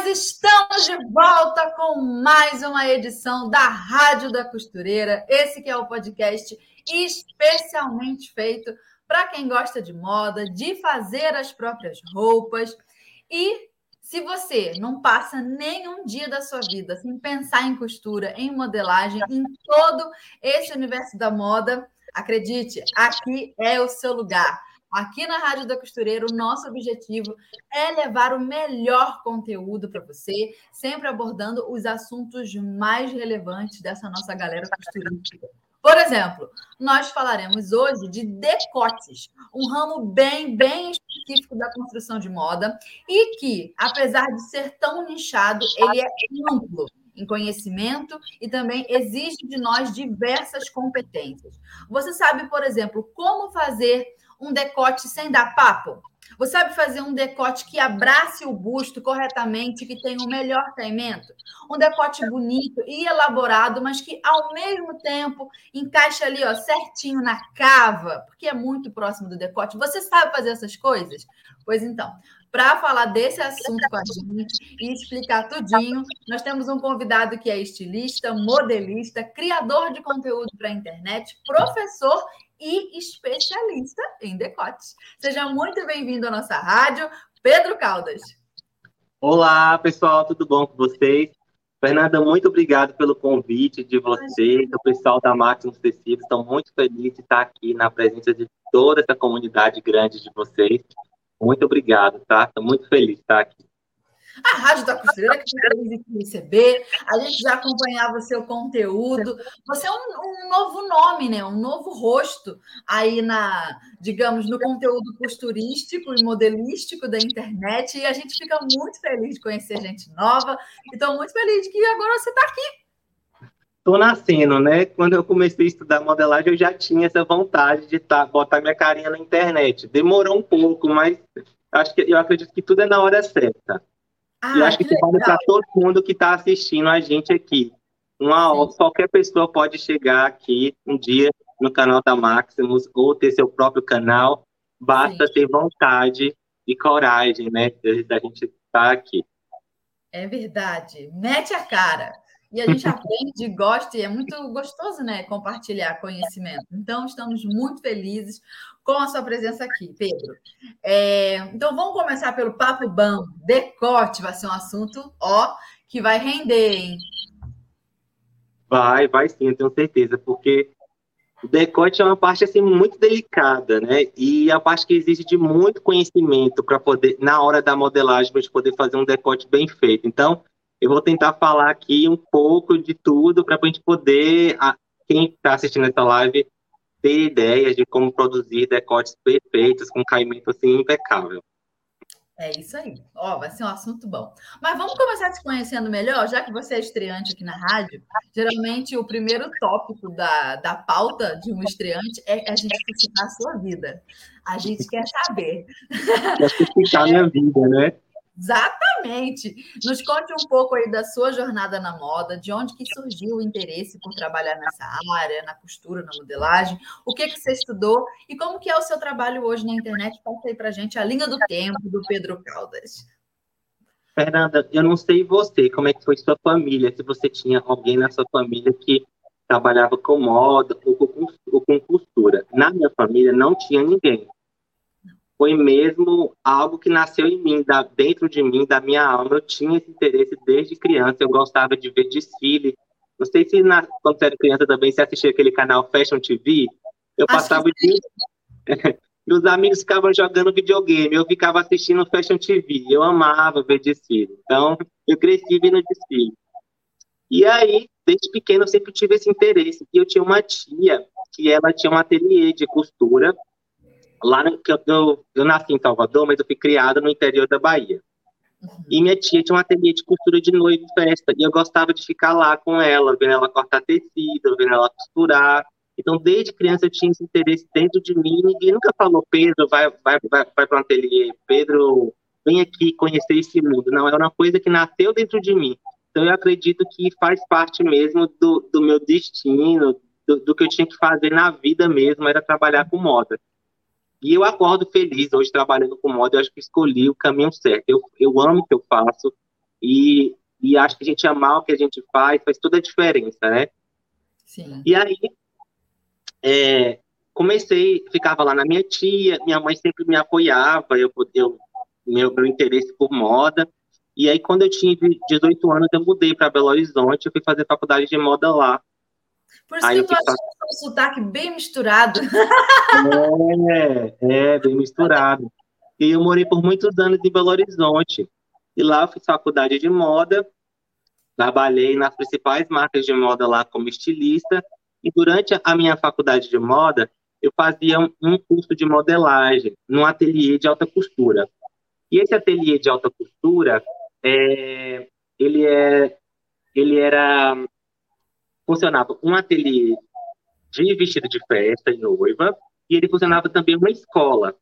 Nós estamos de volta com mais uma edição da Rádio da Costureira. Esse que é o podcast especialmente feito para quem gosta de moda, de fazer as próprias roupas e se você não passa nenhum dia da sua vida sem pensar em costura, em modelagem, em todo esse universo da moda, acredite, aqui é o seu lugar. Aqui na Rádio da Costureira, o nosso objetivo é levar o melhor conteúdo para você, sempre abordando os assuntos mais relevantes dessa nossa galera costurística. Por exemplo, nós falaremos hoje de decotes, um ramo bem, bem específico da construção de moda e que, apesar de ser tão nichado, ele é amplo em conhecimento e também exige de nós diversas competências. Você sabe, por exemplo, como fazer um decote sem dar papo? Você sabe fazer um decote que abrace o busto corretamente, que tenha o melhor caimento? Um decote bonito e elaborado, mas que ao mesmo tempo encaixa ali, ó, certinho na cava, porque é muito próximo do decote. Você sabe fazer essas coisas? Pois então, para falar desse assunto com a gente e explicar tudinho, nós temos um convidado que é estilista, modelista, criador de conteúdo para a internet, professor e especialista em decotes. Seja muito bem-vindo à nossa rádio, Pedro Caldas. Olá, pessoal, tudo bom com vocês? Fernanda, muito obrigado pelo convite de vocês, do pessoal da Máximos Tecidos. Estou muito feliz de estar aqui na presença de toda essa comunidade grande de vocês. Muito obrigado, tá? Estou muito feliz de estar aqui. A Rádio da Costureira, que feliz de receber. A gente já acompanhava seu conteúdo. Você é um, um, novo nome, né? Um novo rosto aí na, digamos, no conteúdo costurístico e modelístico da internet. E a gente fica muito feliz de conhecer gente nova. E estou muito feliz que agora você está aqui. Estou nascendo, né? Quando eu comecei a estudar modelagem, eu já tinha essa vontade de tá, botar minha carinha na internet. Demorou um pouco, mas acho que eu acredito que tudo é na hora certa. Ah, e acho que, que vale para todo mundo que está assistindo a gente aqui. Uma, qualquer pessoa pode chegar aqui um dia no canal da Maximus ou ter seu próprio canal. Basta Sim. ter vontade e coragem, né, da gente estar tá aqui. É verdade. Mete a cara. E a gente aprende, gosta, e é muito gostoso, né? Compartilhar conhecimento. Então, estamos muito felizes com a sua presença aqui, Pedro. É, então, vamos começar pelo papo bom. Decote vai ser um assunto, ó, que vai render, hein? Vai, vai sim, eu tenho certeza, porque o decote é uma parte assim muito delicada, né? E é a parte que exige de muito conhecimento para poder, na hora da modelagem, para poder fazer um decote bem feito. Então, eu vou tentar falar aqui um pouco de tudo para a gente poder, quem está assistindo essa live, ter ideias de como produzir decotes perfeitos com caimento assim impecável. É isso aí. Ó, vai ser um assunto bom. Mas vamos começar se conhecendo melhor, já que você é estreante aqui na rádio. Geralmente, o primeiro tópico da, da pauta de um estreante é a gente citar a sua vida. A gente quer saber. Quer citar a minha vida, né? Exatamente. Nos conte um pouco aí da sua jornada na moda, de onde que surgiu o interesse por trabalhar nessa área, na costura, na modelagem, o que que você estudou e como que é o seu trabalho hoje na internet. Conta aí pra gente a linha do tempo do Pedro Caldas. Fernanda, eu não sei você, como é que foi sua família, se você tinha alguém na sua família que trabalhava com moda ou com, ou com costura. Na minha família não tinha ninguém foi mesmo algo que nasceu em mim, da, dentro de mim, da minha alma. Eu tinha esse interesse desde criança, eu gostava de ver desfile. Não sei se na, quando você era criança também você assistia aquele canal Fashion TV. Eu Acho passava o dia. Meus amigos ficavam jogando videogame, eu ficava assistindo Fashion TV. Eu amava ver desfile. Então, eu cresci vendo desfile. E aí, desde pequeno, eu sempre tive esse interesse. E eu tinha uma tia que ela tinha um ateliê de costura lá no, eu, eu nasci em Salvador, mas eu fui criada no interior da Bahia. Uhum. E minha tia tinha um ateliê de costura de noiva e festa, e eu gostava de ficar lá com ela, vendo ela cortar tecido, vendo ela costurar. Então, desde criança eu tinha esse interesse dentro de mim, ninguém nunca falou, Pedro, vai, vai, vai, vai para um ateliê, Pedro, vem aqui conhecer esse mundo. Não, é uma coisa que nasceu dentro de mim. Então, eu acredito que faz parte mesmo do, do meu destino, do, do que eu tinha que fazer na vida mesmo, era trabalhar com moda. E eu acordo feliz hoje trabalhando com moda, eu acho que escolhi o caminho certo. Eu, eu amo o que eu faço e, e acho que a gente amar o que a gente faz faz toda a diferença, né? Sim. E aí, é, comecei, ficava lá na minha tia, minha mãe sempre me apoiava, eu, eu meu, meu interesse por moda. E aí, quando eu tinha 18 anos, eu mudei para Belo Horizonte, eu fui fazer faculdade de moda lá. Por isso Aí que eu tô achando um sotaque bem misturado. É, é, bem misturado. E eu morei por muitos anos em Belo Horizonte. E lá eu fiz faculdade de moda, trabalhei nas principais marcas de moda lá como estilista. E durante a minha faculdade de moda, eu fazia um curso de modelagem num ateliê de alta costura. E esse ateliê de alta costura, é, ele, é, ele era funcionava um ateliê de vestido de festa e noiva, e ele funcionava também uma escola.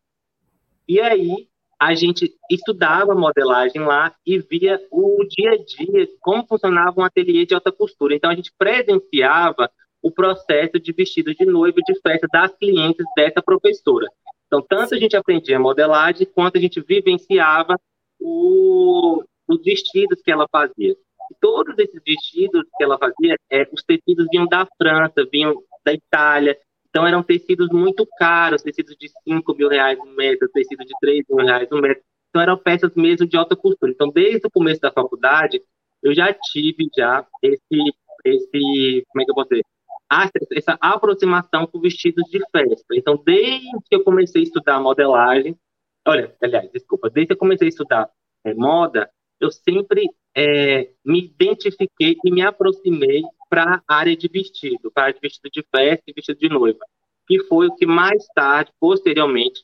E aí a gente estudava modelagem lá e via o dia a dia, como funcionava um ateliê de alta costura. Então a gente presenciava o processo de vestido de noiva de festa das clientes dessa professora. Então, tanto a gente aprendia modelagem, quanto a gente vivenciava o, os vestidos que ela fazia todos esses vestidos que ela fazia, é, os tecidos vinham da França, vinham da Itália. Então, eram tecidos muito caros, tecidos de 5 mil reais um metro, tecidos de 3 mil reais um metro. Então, eram peças mesmo de alta costura. Então, desde o começo da faculdade, eu já tive já esse, esse como é que eu vou dizer? Essa aproximação com vestidos de festa. Então, desde que eu comecei a estudar modelagem, olha, aliás, desculpa, desde que eu comecei a estudar é, moda, eu sempre é, me identifiquei e me aproximei para a área de vestido, para a área de vestido de festa e vestido de noiva, que foi o que mais tarde, posteriormente,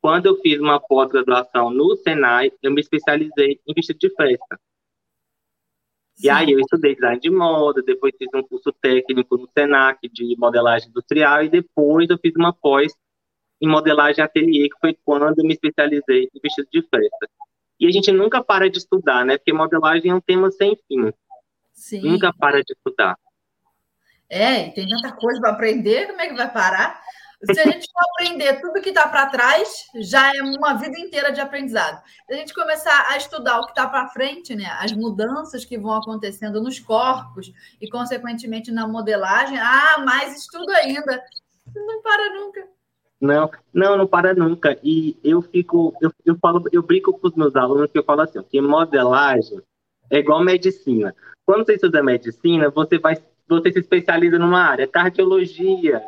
quando eu fiz uma pós-graduação no Senai, eu me especializei em vestido de festa. Sim. E aí eu estudei design de moda, depois fiz um curso técnico no Senac de modelagem industrial e depois eu fiz uma pós em modelagem ateliê, que foi quando eu me especializei em vestido de festa. E a gente nunca para de estudar, né? Porque modelagem é um tema sem fim. Sim. Nunca para de estudar. É, tem tanta coisa para aprender, como é que vai parar? Se a gente for aprender tudo que está para trás, já é uma vida inteira de aprendizado. Se a gente começar a estudar o que está para frente, né, as mudanças que vão acontecendo nos corpos e, consequentemente, na modelagem, ah, mais estudo ainda. Não para nunca. Não, não, não para nunca. E eu fico, eu, eu falo, eu brinco com os meus alunos que eu falo assim, que modelagem é igual medicina. Quando você estuda medicina, você vai, você se especializa numa área, cardiologia,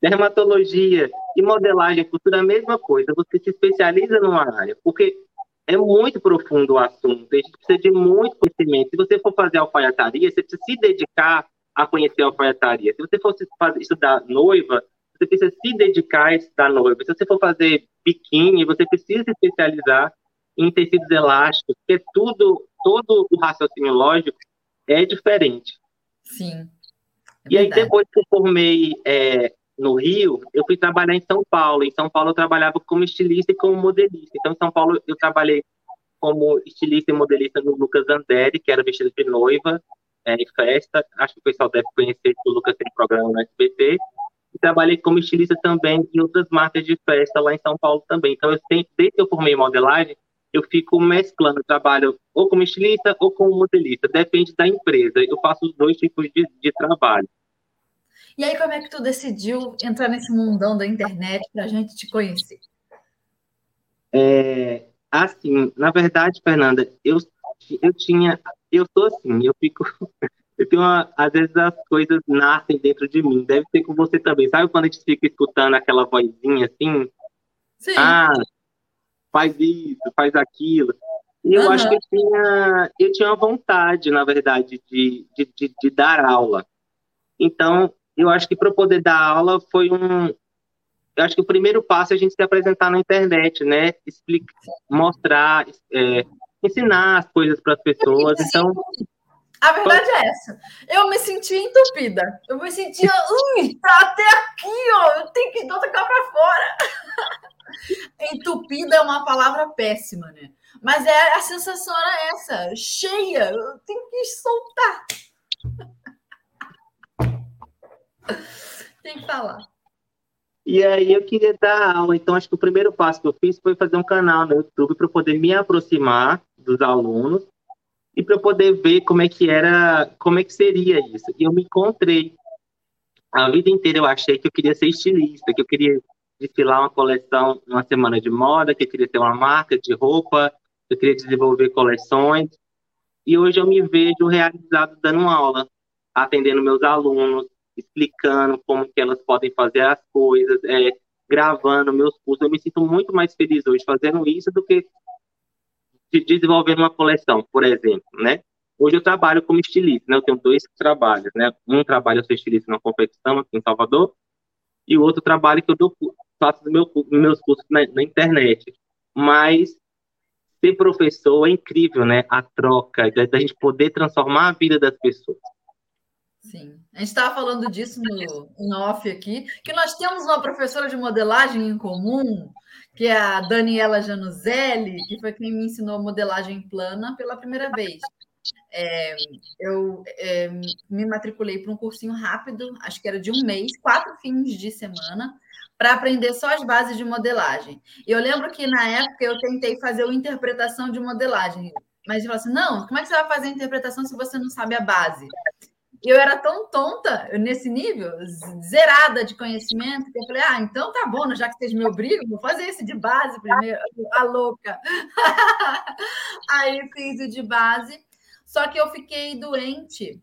dermatologia e modelagem, cultura, a mesma coisa. Você se especializa numa área, porque é muito profundo o assunto. A gente precisa de muito conhecimento. Se você for fazer alfaiataria, você precisa se dedicar a conhecer a alfaiataria. Se você for estudar noiva, você precisa se dedicar a estudar noiva. Se você for fazer biquíni, você precisa se especializar em tecidos elásticos, porque tudo, todo o raciocínio lógico é diferente. Sim. É e aí, depois que eu formei é, no Rio, eu fui trabalhar em São Paulo. Em São Paulo, eu trabalhava como estilista e como modelista. Então, em São Paulo, eu trabalhei como estilista e modelista no Lucas Anderi, que era vestido de noiva é, em festa. Acho que o pessoal deve conhecer que o Lucas tem programa no SBT. E trabalhei como estilista também em outras marcas de festa lá em São Paulo também. Então, eu sempre, desde que eu formei modelagem, eu fico mesclando trabalho ou como estilista ou como modelista. Depende da empresa. Eu faço os dois tipos de, de trabalho. E aí, como é que tu decidiu entrar nesse mundão da internet para a gente te conhecer? É, assim, na verdade, Fernanda, eu, eu tinha, eu sou assim, eu fico, eu tenho uma, às vezes as coisas nascem dentro de mim. Deve ser com você também. Sabe quando a gente fica escutando aquela vozinha assim? Sim. Ah, faz isso, faz aquilo. E eu uhum. acho que eu tinha, eu tinha uma vontade, na verdade, de, de, de, de dar aula. Então, eu acho que para poder dar aula foi um eu acho que o primeiro passo é a gente se apresentar na internet, né? Explicar, mostrar, é, ensinar as coisas para as pessoas. Então, a verdade é essa. Eu me sentia entupida. Eu me sentia, ui, tá até aqui, ó. Eu tenho que cá para fora. Entupida é uma palavra péssima, né? Mas é a sensação era essa, cheia. Eu tenho que soltar. Tem que falar. E aí eu queria dar aula. Então, acho que o primeiro passo que eu fiz foi fazer um canal no YouTube para poder me aproximar dos alunos e para poder ver como é que era, como é que seria isso. E eu me encontrei. A vida inteira eu achei que eu queria ser estilista, que eu queria desfilar uma coleção, uma semana de moda, que eu queria ter uma marca de roupa, que eu queria desenvolver coleções. E hoje eu me vejo realizado dando aula, atendendo meus alunos, explicando como que elas podem fazer as coisas, é, gravando meus cursos. Eu me sinto muito mais feliz hoje fazendo isso do que desenvolvendo uma coleção, por exemplo, né? Hoje eu trabalho como estilista, né? Eu tenho dois trabalhos, né? Um trabalho eu sou estilista na competição aqui em Salvador e o outro trabalho que eu dou, faço meu, meus cursos na, na internet. Mas ser professor é incrível, né? A troca, da gente poder transformar a vida das pessoas. Sim. A gente estava falando disso no, no off aqui, que nós temos uma professora de modelagem em comum, que é a Daniela Januzelli, que foi quem me ensinou modelagem plana pela primeira vez. É, eu é, me matriculei para um cursinho rápido, acho que era de um mês, quatro fins de semana, para aprender só as bases de modelagem. E eu lembro que na época eu tentei fazer uma interpretação de modelagem, mas eu falei assim: não, como é que você vai fazer a interpretação se você não sabe a base? Eu era tão tonta nesse nível, zerada de conhecimento, que eu falei, ah, então tá bom, já que vocês me obrigam, vou fazer esse de base primeiro, a louca. Aí fiz o de base, só que eu fiquei doente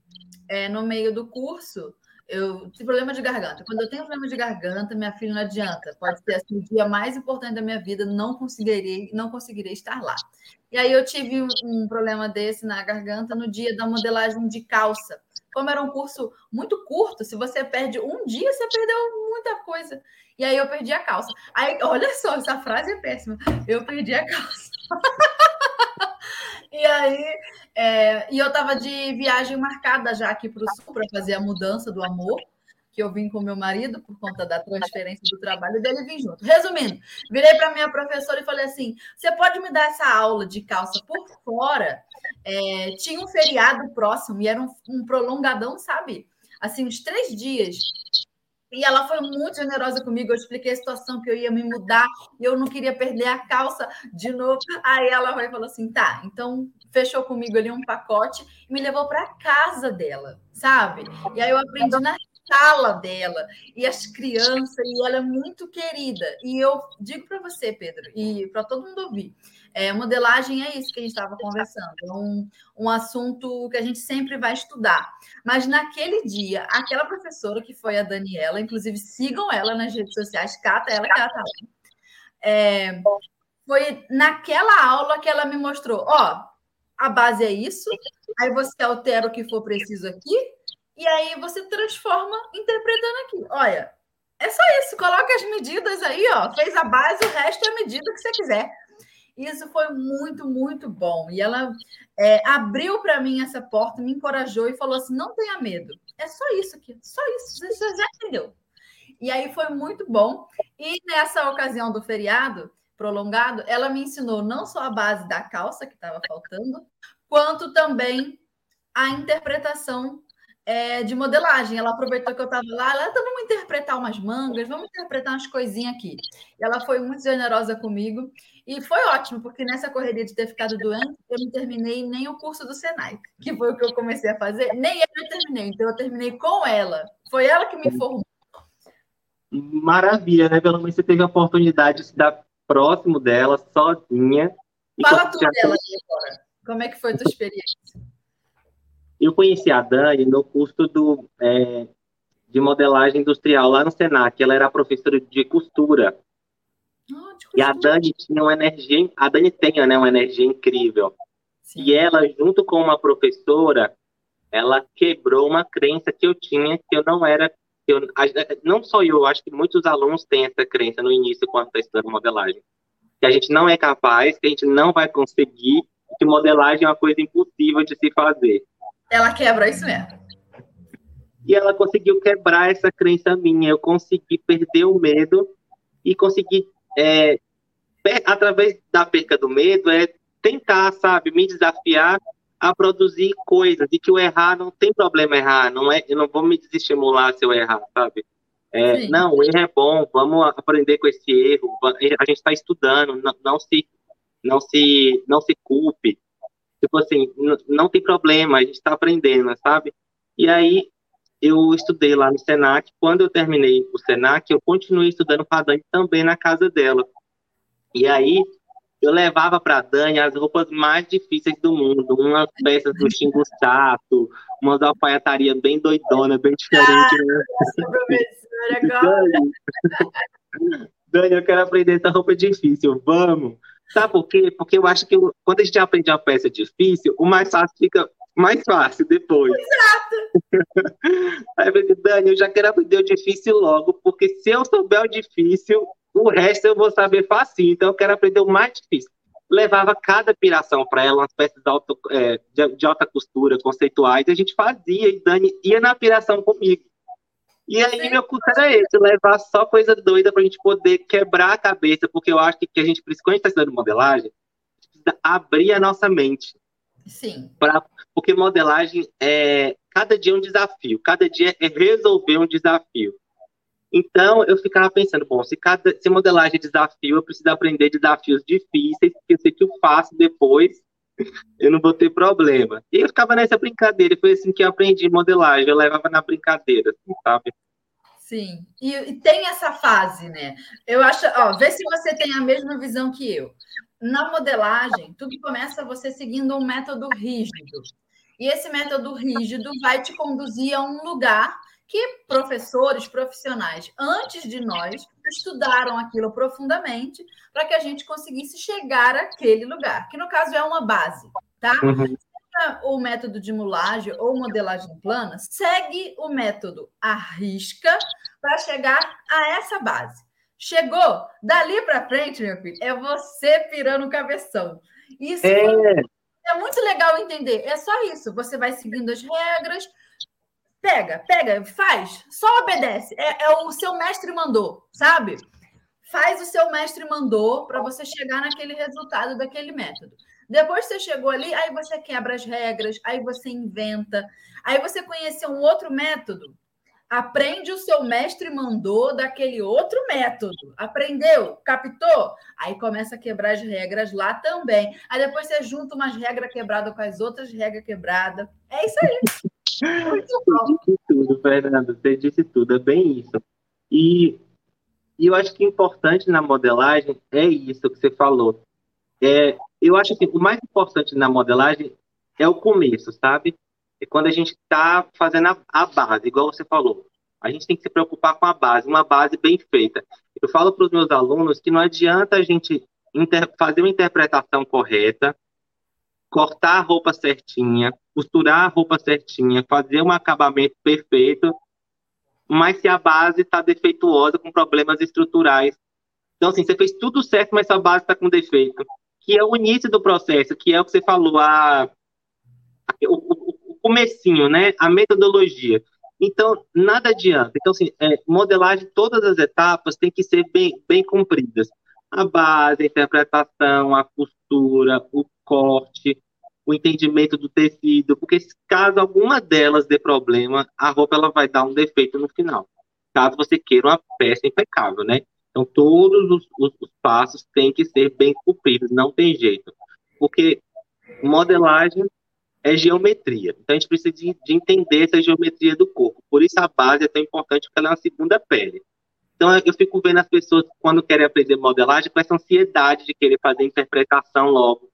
é, no meio do curso, eu tive problema de garganta. Quando eu tenho problema de garganta, minha filha não adianta. Pode ser assim, o dia mais importante da minha vida, não conseguirei, não conseguirei estar lá. E aí eu tive um, um problema desse na garganta no dia da modelagem de calça como era um curso muito curto, se você perde um dia, você perdeu muita coisa. E aí eu perdi a calça. Aí, olha só, essa frase é péssima. Eu perdi a calça. e aí, é, e eu tava de viagem marcada já aqui para o sul para fazer a mudança do amor que eu vim com meu marido por conta da transferência do trabalho dele vim junto. Resumindo, virei para minha professora e falei assim: você pode me dar essa aula de calça por fora? É, tinha um feriado próximo e era um, um prolongadão, sabe? Assim, uns três dias. E ela foi muito generosa comigo. Eu expliquei a situação que eu ia me mudar e eu não queria perder a calça de novo. Aí ela e falou assim: tá, então fechou comigo ali um pacote e me levou para casa dela, sabe? E aí eu aprendi na sala dela e as crianças, e ela é muito querida. E eu digo para você, Pedro, e para todo mundo ouvir, é, modelagem é isso que a gente estava conversando, é um, um assunto que a gente sempre vai estudar. Mas naquele dia, aquela professora que foi a Daniela, inclusive sigam ela nas redes sociais, cata ela, cata ela. É, foi naquela aula que ela me mostrou, ó, a base é isso, aí você altera o que for preciso aqui, e aí você transforma interpretando aqui. Olha, é só isso, coloca as medidas aí, ó, fez a base, o resto é a medida que você quiser. Isso foi muito, muito bom. E ela é, abriu para mim essa porta, me encorajou e falou assim: não tenha medo. É só isso aqui, só isso, você já entendeu. E aí foi muito bom. E nessa ocasião do feriado prolongado, ela me ensinou não só a base da calça que estava faltando, quanto também a interpretação é, de modelagem. Ela aproveitou que eu estava lá, ela, então vamos interpretar umas mangas, vamos interpretar umas coisinhas aqui. E ela foi muito generosa comigo e foi ótimo, porque nessa correria de ter ficado doente, eu não terminei nem o curso do Senai, que foi o que eu comecei a fazer, nem eu terminei, então eu terminei com ela. Foi ela que me formou. Maravilha, né? Pelo menos você teve a oportunidade de estar próximo dela, sozinha. Fala tudo dela agora. Como é que foi a tua experiência? Eu conheci a Dani no curso do, é, de modelagem industrial lá no Senac. Ela era professora de costura. Oh, de e a Dani tinha uma energia, a Dani tem né, uma energia incrível. Sim. E ela, junto com uma professora, ela quebrou uma crença que eu tinha que eu não era Eu, não só eu, acho que muitos alunos têm essa crença no início quando está estudando modelagem. Que a gente não é capaz, que a gente não vai conseguir, que modelagem é uma coisa impossível de se fazer. Ela quebra isso mesmo. E ela conseguiu quebrar essa crença minha. Eu consegui perder o medo e consegui, é, através da perca do medo, é tentar, sabe, me desafiar a produzir coisas. E que o errar não tem problema errar, não é, eu não vou me desestimular se eu errar, sabe? É, não, o erro é bom, vamos aprender com esse erro, a gente está estudando, não, não, se, não se, não se culpe, tipo assim, não, tem problema, a gente está aprendendo, sabe? E aí eu estudei lá no Senac, quando eu terminei o Senac, eu continuei estudando com a Dani também na casa dela. E aí eu levava para a Dani as roupas mais difíceis do mundo, umas peças do Xingu Sato, umas alfaiataria bem doidona, bem diferente. Ah, né? Dani, Dani, eu quero aprender essa roupa difícil, vamos. Sabe por quê? Porque eu acho que quando a gente aprende uma peça difícil, o mais fácil fica mais fácil depois. Exato. Aí eu falei, Dani, eu já quero aprender o difícil logo, porque se eu souber o difícil, o resto eu vou saber fácil. Então eu quero aprender o mais difícil. Levava cada piração para ela, umas peças de, alto, é, de, de, alta costura, conceituais, e a gente fazia, e Dani ia na piração comigo. E aí meu curso era esse, levar só coisa doida para a gente poder quebrar a cabeça, porque eu acho que, que a gente, quando a gente está estudando modelagem, a gente precisa abrir a nossa mente. Sim. Pra, porque modelagem é cada dia é um desafio, cada dia é resolver um desafio. Então, eu ficava pensando, bom, se, cada, se modelagem é desafio, eu preciso aprender desafios difíceis, porque eu sei que eu faço depois, eu não vou ter problema. E eu ficava nessa brincadeira, foi assim que eu aprendi modelagem, eu levava na brincadeira, assim, sabe? Sim, e, e, tem essa fase, né? Eu acho, ó, vê se você tem a mesma visão que eu. Na modelagem, tudo começa você seguindo um método rígido. E esse método rígido vai te conduzir a um lugar que professores profissionais antes de nós estudaram aquilo profundamente para que a gente conseguisse chegar àquele lugar, que no caso é uma base, tá? Uhum. O método de mulagem ou modelagem plana segue o método arrisca para chegar a essa base. Chegou, dali para frente, meu filho, é você pirando o cabeção. Isso é... é muito legal entender. É só isso. Você vai seguindo as regras, Pega, pega, faz, só obedece. É, é o seu mestre mandou, sabe? Faz o seu mestre mandou para você chegar naquele resultado daquele método. Depois você chegou ali, aí você quebra as regras, aí você inventa, aí você conheceu um outro método. Aprende o seu mestre mandou daquele outro método. Aprendeu? Captou? Aí começa a quebrar as regras lá também. Aí depois você junta umas regras quebradas com as outras regras quebradas. É isso aí. Você disse tudo, Fernando. Você disse tudo. É bem isso. E, e eu acho que importante na modelagem é isso que você falou. É, eu acho que o mais importante na modelagem é o começo, sabe? É quando a gente está fazendo a, a, base, igual você falou. A gente tem que se preocupar com a base, uma base bem feita. Eu falo para os meus alunos que não adianta a gente fazer uma interpretação correta, cortar a roupa certinha, costurar a roupa certinha, fazer um acabamento perfeito, mas se a base está defeituosa, com problemas estruturais. Então, assim, você fez tudo certo, mas sua base está com defeito. Que é o início do processo, que é o que você falou, a, o, o, o comecinho, né? A metodologia. Então, nada adianta. Então, assim, é, modelagem, todas as etapas têm que ser bem, bem cumpridas. A base, a interpretação, a costura, o corte, o entendimento do tecido, porque caso alguma delas dê problema, a roupa ela vai dar um defeito no final. Caso você queira uma peça impecável, né? Então, todos os, os, os passos têm que ser bem cumpridos, não tem jeito. Porque modelagem é geometria. Então, a gente precisa de, de, entender essa geometria do corpo. Por isso, a base é tão importante, porque ela é uma segunda pele. Então, eu fico vendo as pessoas, quando querem aprender modelagem, com essa ansiedade de querer fazer interpretação logo.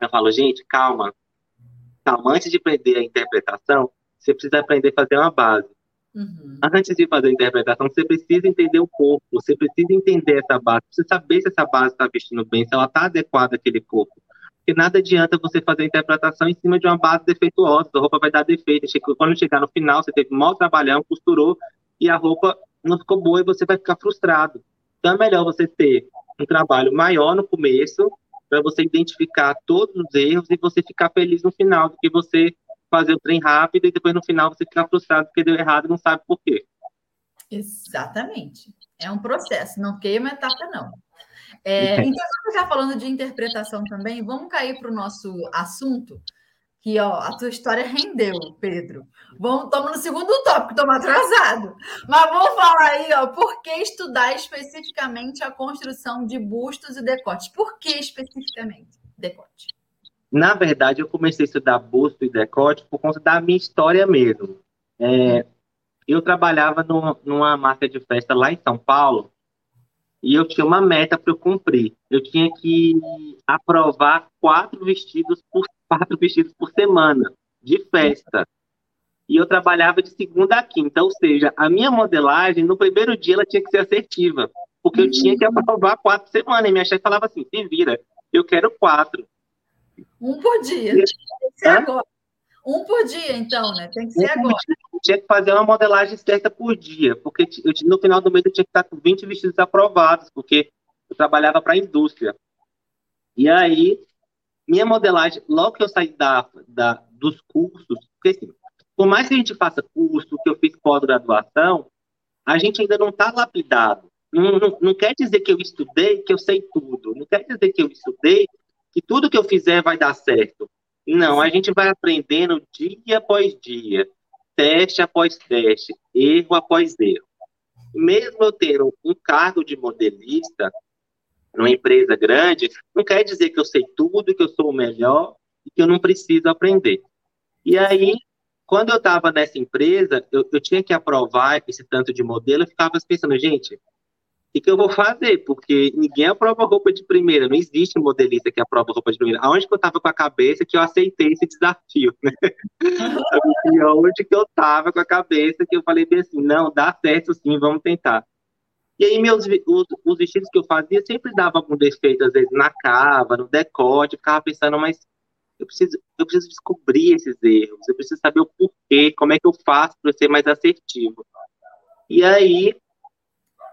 Eu falo, gente, calma. Calma, antes de aprender a interpretação, você precisa aprender a fazer uma base. Uhum. Antes de fazer a interpretação, você precisa entender o corpo, você precisa entender essa base, você saber se essa base está vestindo bem, se ela está adequada àquele corpo. Porque nada adianta você fazer a interpretação em cima de uma base defeituosa, a roupa vai dar defeito. Quando chegar no final, você teve um mau trabalhão, costurou, e a roupa não ficou boa e você vai ficar frustrado. Então é melhor você ter um trabalho maior no começo, para você identificar todos os erros e você ficar feliz no final, do que você fazer o trem rápido e depois no final você ficar frustrado porque deu errado e não sabe por quê. Exatamente. É um processo, não queima etapa, não. É, então, está falando de interpretação também, vamos cair para o nosso assunto, que ó, a tua história rendeu, Pedro. Vamos, estamos no segundo tópico, estamos atrasados. Mas vamos falar aí, ó, por que estudar especificamente a construção de bustos e decotes? Por que especificamente decote? Na verdade, eu comecei a estudar busto e decote por conta da minha história mesmo. É, eu trabalhava no, numa marca de festa lá em São Paulo e eu tinha uma meta para eu cumprir. Eu tinha que aprovar quatro vestidos por quatro vestidos por semana de festa. E eu trabalhava de segunda a quinta, ou seja, a minha modelagem, no primeiro dia, ela tinha que ser assertiva, porque eu tinha que aprovar quatro semanas. E minha chefe falava assim: se vira, eu quero quatro. Um por dia. Tem que ser agora. Um por dia, então, né? Tem que ser agora. Eu tinha que fazer uma modelagem certa por dia, porque eu, no final do mês eu tinha que estar com 20 vestidos aprovados, porque eu trabalhava para a indústria. E aí, minha modelagem, logo que eu saí da, da, dos cursos, porque assim, por mais que a gente faça curso, que eu fiz pós-graduação, a gente ainda não está lapidado. Não, não, não, quer dizer que eu estudei, que eu sei tudo. Não quer dizer que eu estudei, que tudo que eu fizer vai dar certo. Não, a gente vai aprendendo dia após dia, teste após teste, erro após erro. Mesmo eu tendo um cargo de modelista, numa empresa grande, não quer dizer que eu sei tudo, que eu sou o melhor e que eu não preciso aprender. E aí, quando eu estava nessa empresa, eu, eu, tinha que aprovar esse tanto de modelo, eu ficava pensando, gente, o que eu vou fazer? Porque ninguém aprova roupa de primeira, não existe modelista que aprova roupa de primeira. Aonde que eu estava com a cabeça que eu aceitei esse desafio, né? Onde que eu estava com a cabeça que eu falei bem assim, não, dá certo sim, vamos tentar. E aí meus, os, os, vestidos que eu fazia sempre dava algum defeito, às vezes na cava, no decote, ficava pensando, mas eu preciso, eu preciso descobrir esses erros, eu preciso saber o porquê, como é que eu faço para ser mais assertivo. E aí,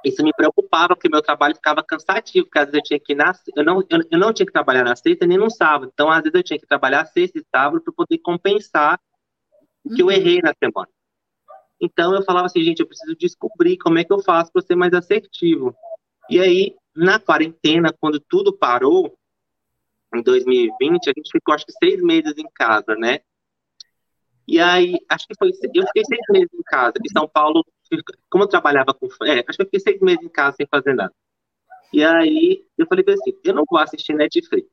isso me preocupava, porque meu trabalho ficava cansativo, porque às vezes eu tinha que na, eu não, eu, eu não tinha que trabalhar na sexta nem no sábado, então às vezes eu tinha que trabalhar sexta e sábado para poder compensar o que eu uhum. errei na semana. Então eu falava assim, gente, eu preciso descobrir como é que eu faço para ser mais assertivo. E aí, na quarentena, quando tudo parou, em 2020, a gente ficou acho que seis meses em casa, né? E aí, acho que foi. Eu fiquei seis meses em casa. Em São Paulo, como eu trabalhava com. É, acho que eu fiquei seis meses em casa sem fazer nada. E aí, eu falei assim: eu não vou assistir Netflix.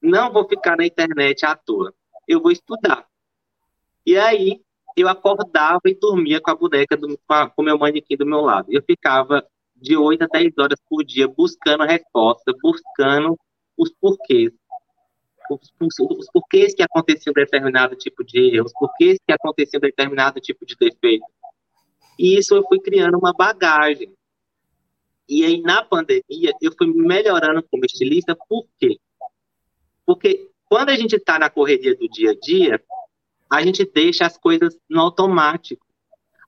Não vou ficar na internet à toa. Eu vou estudar. E aí, eu acordava e dormia com a boneca, do, com, o meu manequim do meu lado. Eu ficava de 8 a 10 horas por dia buscando a resposta, buscando os porquês. Os, os, os porquês que aconteciam determinado tipo de erro, os porquês que aconteciam determinado tipo de defeito. E isso eu fui criando uma bagagem. E aí, na pandemia, eu fui melhorando como estilista, por quê? Porque quando a gente está na correria do dia a dia, a gente deixa as coisas no automático.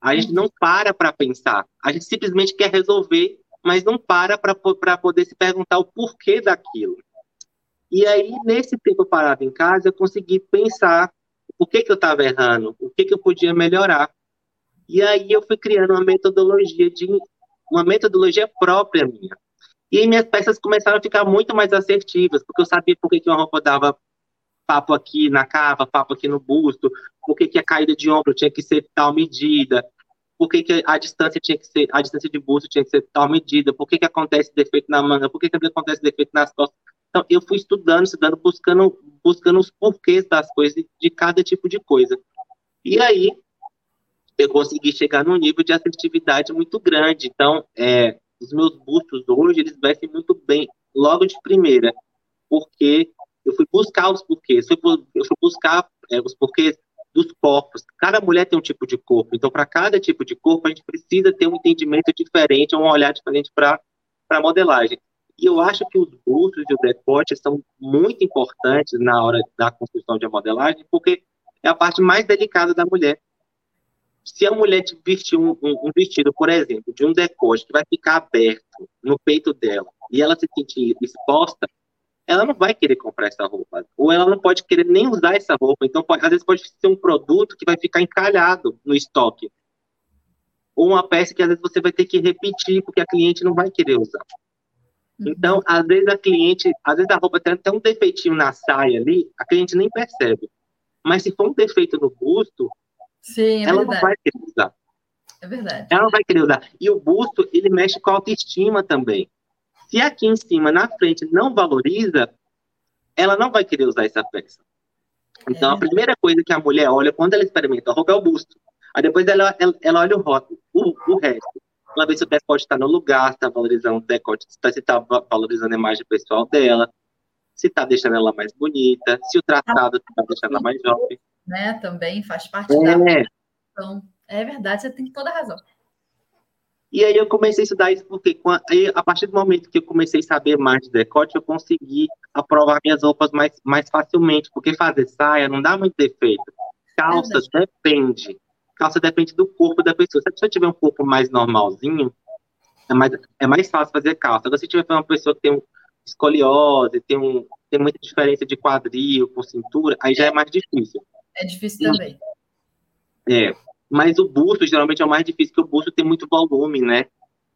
A gente não para para pensar. A gente simplesmente quer resolver, mas não para para poder se perguntar o porquê daquilo. E aí, nesse tempo parado em casa, eu consegui pensar o que, que eu estava errando, o que, que eu podia melhorar. E aí eu fui criando uma metodologia de uma metodologia própria minha. E minhas peças começaram a ficar muito mais assertivas, porque eu sabia por que, que uma roupa dava papo aqui na cava, papo aqui no busto, por que, que a caída de ombro tinha que ser tal medida, por que, que a distância tinha que ser, a distância de busto tinha que ser tal medida, por que, que acontece defeito na manga, por que, que acontece defeito nas costas. Então, eu fui estudando, estudando, buscando, buscando os porquês das coisas, de cada tipo de coisa. E aí, eu consegui chegar num nível de assertividade muito grande. Então, é, os meus bustos hoje, eles vestem muito bem, logo de primeira, porque eu fui buscar os porquês, eu fui, buscar é, os porquês dos corpos. Cada mulher tem um tipo de corpo, então para cada tipo de corpo a gente precisa ter um entendimento diferente, um olhar diferente para a modelagem. E eu acho que os bustos e o decote são muito importantes na hora da construção de modelagem, porque é a parte mais delicada da mulher. se a mulher vestir um, um, um, vestido, por exemplo, de um decote que vai ficar aberto no peito dela e ela se sentir exposta, ela não vai querer comprar essa roupa. Ou ela não pode querer nem usar essa roupa. Então, pode, às vezes pode ser um produto que vai ficar encalhado no estoque. Ou uma peça que às vezes você vai ter que repetir porque a cliente não vai querer usar. Uhum. Então, às vezes a cliente, às vezes a roupa tem até um defeitinho na saia ali, a cliente nem percebe. Mas se for um defeito no busto, Sim, é ela verdade. não vai querer usar. É verdade. Ela não vai querer usar. E o busto, ele mexe com a autoestima também. Se aqui em cima, na frente, não valoriza, ela não vai querer usar essa peça. Então, é a primeira coisa que a mulher olha quando ela experimenta a roupa é o busto. Aí depois ela, ela, ela olha o rótulo, o, o resto. Ela vê se o decote está no lugar, se está valorizando o decote, se está valorizando a imagem pessoal dela, se está deixando ela mais bonita, se o tratado está deixando ela mais jovem né? Também faz parte é. da então É verdade, você tem toda a razão. E aí eu comecei a estudar isso porque a partir do momento que eu comecei a saber mais de decote, eu consegui aprovar minhas roupas mais, mais facilmente, porque fazer saia não dá muito defeito. Calça é depende. Calça depende do corpo da pessoa. Se a pessoa tiver um corpo mais normalzinho, é mais, é mais fácil fazer calça. Agora, se tiver uma pessoa que tem um escoliose, tem, um, tem muita diferença de quadril com cintura, aí já é mais difícil. É difícil também. É, mas o busto geralmente é o mais difícil, porque o busto tem muito volume, né?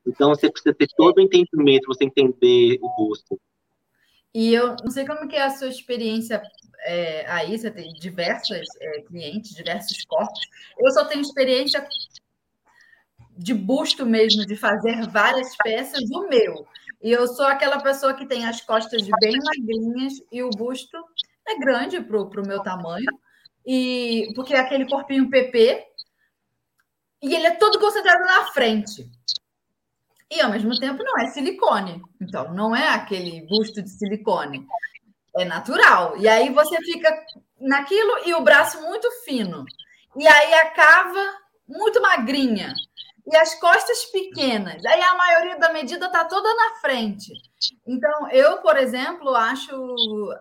Então você precisa ter todo o entendimento, você entender o busto. E eu não sei como que é a sua experiência é, aí, você tem diversos é, clientes, diversos corpos. Eu só tenho experiência de busto mesmo, de fazer várias peças, o meu. E eu sou aquela pessoa que tem as costas bem magrinhas e o busto é grande para o meu tamanho e porque é aquele corpinho PP e ele é todo concentrado na frente. E ao mesmo tempo não é silicone. Então, não é aquele busto de silicone. É natural. E aí você fica naquilo e o braço muito fino. E aí a cava muito magrinha. E as costas pequenas. Aí a maioria da medida está toda na frente. Então, eu, por exemplo, acho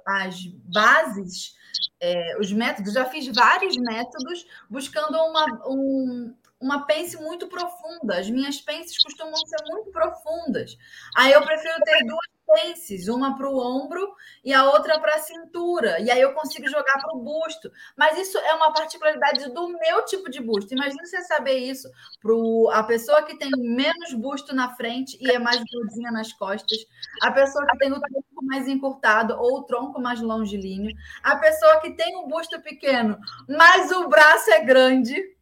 as bases é, os métodos, já fiz vários métodos buscando uma, um, uma pence muito profunda. As minhas pences costumam ser muito profundas. Aí eu prefiro ter duas pences, uma para o ombro e a outra para a cintura. E aí eu consigo jogar para o busto. Mas isso é uma particularidade do meu tipo de busto. Imagina você saber isso para a pessoa que tem menos busto na frente e é mais gordinha nas costas, a pessoa que tem o tronco mais encurtado ou o tronco mais longilíneo, a pessoa que tem o busto pequeno, mas o braço é grande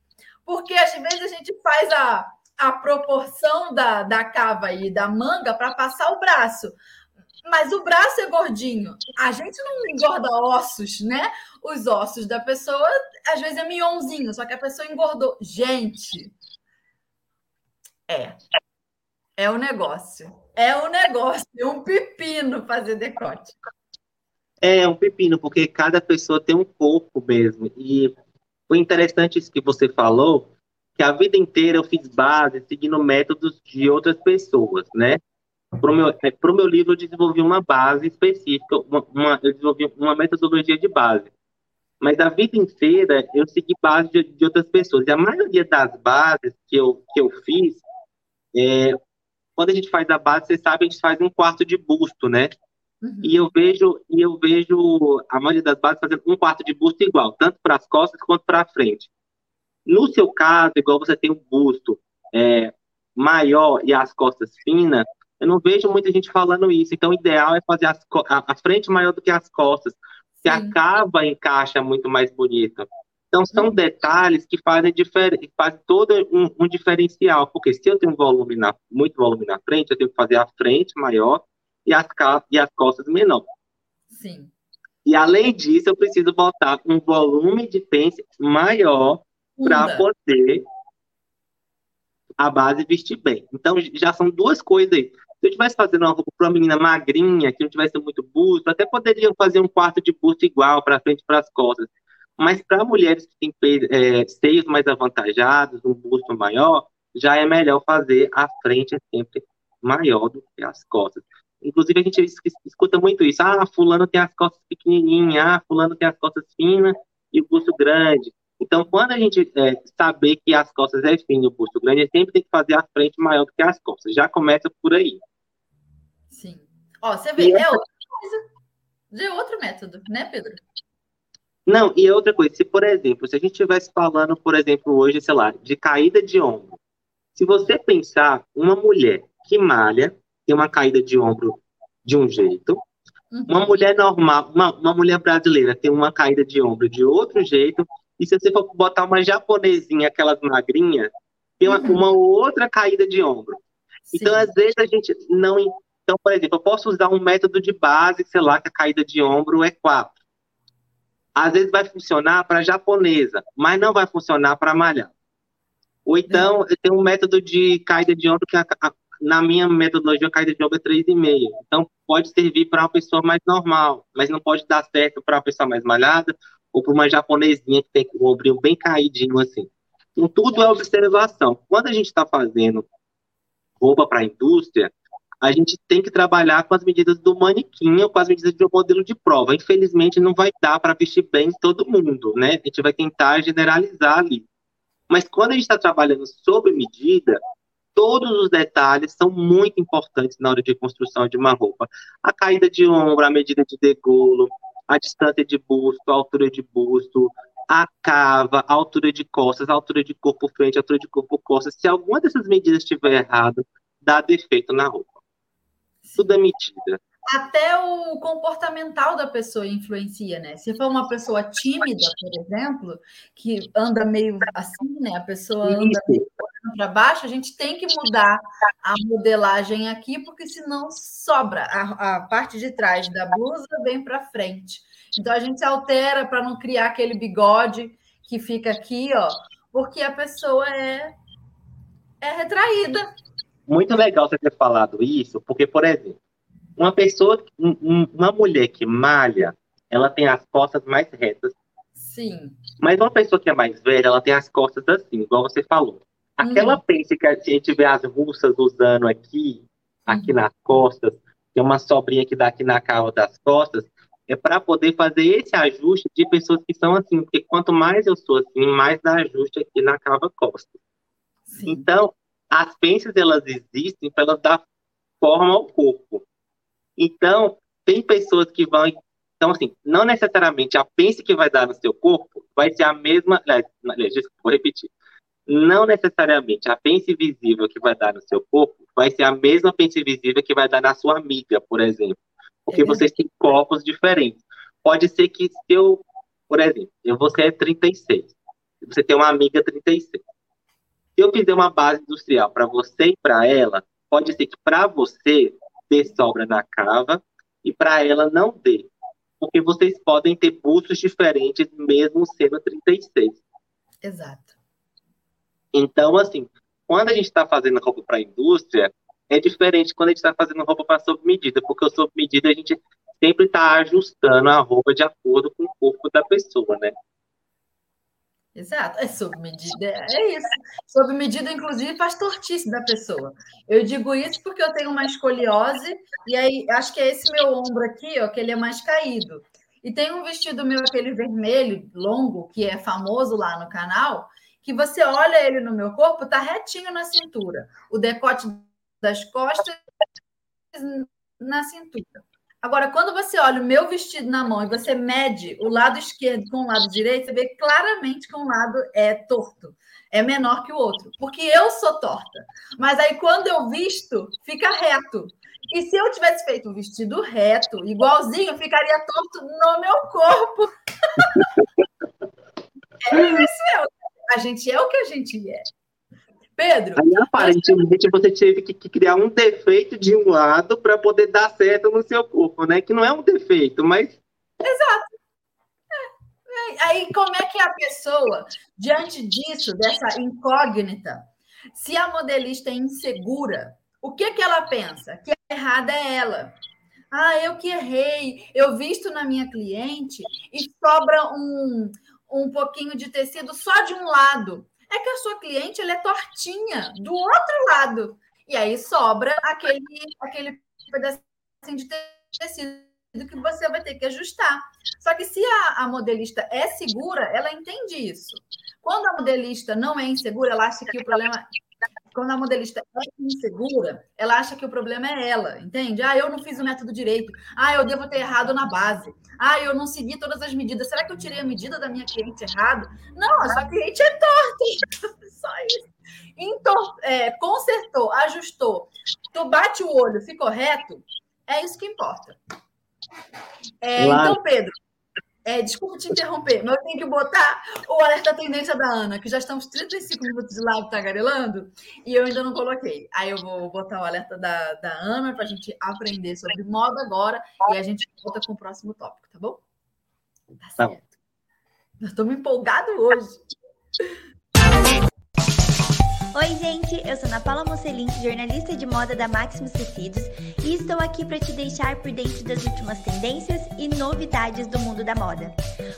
porque às vezes a gente faz a, a proporção da, da cava e da manga para passar o braço. Mas o braço é gordinho. A gente não engorda ossos, né? Os ossos da pessoa, às vezes, é mionzinho, só que a pessoa engordou. Gente, é. É o um negócio. É um negócio, é um pepino fazer decote. É um pepino, porque cada pessoa tem um corpo mesmo. E foi interessante isso que você falou, que a vida inteira eu fiz base seguindo métodos de outras pessoas, né? Para o meu, é, pro meu livro, eu desenvolvi uma base específica, uma, eu desenvolvi uma metodologia de base. Mas a vida inteira eu segui base de, de outras pessoas. E a maioria das bases que eu, que eu fiz, é, quando a gente faz a base, você sabe, a gente faz um quarto de busto, né? Uhum. E eu vejo e eu vejo a maioria das bases fazendo um quarto de busto igual, tanto para as costas quanto para a frente. No seu caso, igual você tem um busto é, maior e as costas finas, eu não vejo muita gente falando isso. Então, o ideal é fazer as, a, a, frente maior do que as costas, que Sim. acaba encaixa muito mais bonita. Então, são uhum. detalhes que fazem, fazem todo um, um, diferencial, porque se eu tenho um volume na, muito volume na frente, eu tenho que fazer a frente maior e as, e as costas menor. Sim. E além disso, eu preciso botar um volume de pence maior para poder a base vestir bem. Então, já são duas coisas aí. Se eu estivesse fazendo uma roupa para uma menina magrinha, que não tivesse muito busto, até poderia fazer um quarto de busto igual para frente e para as costas. Mas para mulheres que têm é, seios mais avantajados, um busto maior, já é melhor fazer a frente sempre maior do que as costas. Inclusive, a gente escuta muito isso. Ah, fulano tem as costas pequenininhas, ah, fulano tem as costas finas e o busto grande. Então, quando a gente é, saber que as costas é fino e o busto grande, a gente sempre tem que fazer a frente maior do que as costas. Já começa por aí. Sim. Ó, você vê, e é outra coisa. De outro método, né, Pedro? Não, e outra coisa, se, por exemplo, se a gente estivesse falando, por exemplo, hoje, sei lá, de caída de ombro. Se você pensar, uma mulher que malha tem uma caída de ombro de um jeito, uhum. uma mulher normal, uma, uma mulher brasileira tem uma caída de ombro de outro jeito, e se você for botar uma japonesinha, aquelas magrinhas, tem uma, uhum. uma outra caída de ombro. Sim. Então, às vezes, a gente não. Então, por exemplo, eu posso usar um método de base, sei lá, que a caída de ombro é 4. Às vezes vai funcionar para japonesa, mas não vai funcionar para malhar. Ou então, uhum. eu tenho um método de caída de ombro que, a, a, na minha metodologia, a caída de ombro é 3,5. Então, pode servir para uma pessoa mais normal, mas não pode dar certo para uma pessoa mais malhada ou para uma japonesinha que tem o ombrinho bem caidinho assim. Então, tudo é observação. Quando a gente está fazendo roupa para a indústria, a gente tem que trabalhar com as medidas do manequim ou com as medidas do modelo de prova. Infelizmente, não vai dar para vestir bem todo mundo, né? A gente vai tentar generalizar ali. Mas quando a gente está trabalhando sob medida, todos os detalhes são muito importantes na hora de construção de uma roupa. A caída de ombro, a medida de degolo, a distância de busto, a altura de busto, a cava, a altura de costas, a altura de corpo frente, a altura de corpo costas. Se alguma dessas medidas estiver errada, dá defeito na roupa. Tudo é medida. Até o comportamental da pessoa influencia, né? Se for uma pessoa tímida, por exemplo, que anda meio assim, né? A pessoa anda para baixo, a gente tem que mudar a modelagem aqui, porque senão sobra. A, a parte de trás da blusa vem para frente. Então a gente altera para não criar aquele bigode que fica aqui, ó, porque a pessoa é, é retraída. Muito legal você ter falado isso, porque, por exemplo, uma pessoa, uma mulher que malha, ela tem as costas mais retas. Sim. Mas uma pessoa que é mais velha, ela tem as costas assim, igual você falou. Aquela uhum. pence que a gente vê as russas usando aqui, aqui uhum. nas costas, tem uma sobrinha que dá aqui na cava das costas, é para poder fazer esse ajuste de pessoas que são assim, porque quanto mais eu sou assim, mais dá ajuste aqui na cava costa. Sim. Então, as pences elas existem para elas dar forma ao corpo. Então, tem pessoas que vão então, assim, não necessariamente a pence que vai dar no seu corpo vai ser a mesma. Desculpa, vou repetir não necessariamente a pence visível que vai dar no seu corpo vai ser a mesma pence visível que vai dar na sua amiga, por exemplo. Porque é vocês têm corpos diferentes. Pode ser que seu, por exemplo, eu você é 36, você tem uma amiga 36. Se eu fizer uma base industrial para você e para ela, pode ser que para você dê sobra na cava e para ela não dê. Porque vocês podem ter bustos diferentes mesmo sendo 36. Exato. Então, assim, quando a gente está fazendo roupa para a indústria, é diferente quando a gente está fazendo roupa para sob medida, porque o sob medida a gente sempre está ajustando a roupa de acordo com o corpo da pessoa, né? Exato, é sob medida, é isso. Sob medida, inclusive, faz tortice da pessoa. Eu digo isso porque eu tenho uma escoliose, e aí acho que é esse meu ombro aqui, ó, que ele é mais caído. E tem um vestido meu, aquele vermelho, longo, que é famoso lá no canal, que você olha ele no meu corpo, tá retinho na cintura. O decote das costas na cintura. Agora, quando você olha o meu vestido na mão e você mede o lado esquerdo com o lado direito, você vê claramente que um lado é torto, é menor que o outro, porque eu sou torta. Mas aí, quando eu visto, fica reto. E se eu tivesse feito o vestido reto, igualzinho, ficaria torto no meu corpo. é isso, eu a gente é o que a gente é. Pedro. Aí, aparentemente, você teve que, que, criar um defeito de um lado para poder dar certo no seu corpo, né? Que não é um defeito, mas. Exato. É. é. Aí, como é que a pessoa, diante disso, dessa incógnita, se a modelista é insegura, o que, que ela pensa? Que errada é ela. Ah, eu que errei, eu visto na minha cliente e sobra um, um pouquinho de tecido só de um lado. É que a sua cliente ela é tortinha do outro lado. E aí sobra aquele, aquele pedacinho de tecido. que você vai ter que ajustar. Só que se a, a modelista é segura, ela entende isso. Quando a modelista não é insegura, ela acha que o problema quando a modelista é insegura, ela acha que o problema é ela, entende? Ah, eu não fiz o método direito. Ah, eu devo ter errado na base. Ah, eu não segui todas as medidas. Será que eu tirei a medida da minha cliente errado? Não, a sua cliente é torta. Só isso. Então, é, consertou, ajustou. Tu bate o olho, ficou reto. É isso que importa. É, então, Pedro, é, desculpa te interromper, mas eu tenho que botar o alerta tendência da Ana, que já estamos 35 minutos de live tagarelando, e eu ainda não coloquei. Aí eu vou botar o alerta da, da Ana para a gente aprender sobre moda agora, e a gente volta com o próximo tópico, tá bom? Tá, tá certo. Tá. Estou me empolgado hoje. Oi, gente, eu sou Ana Paula Mocelin, jornalista de moda da Maximus Tecidos, e estou aqui para te deixar por dentro das últimas tendências e novidades do mundo da moda.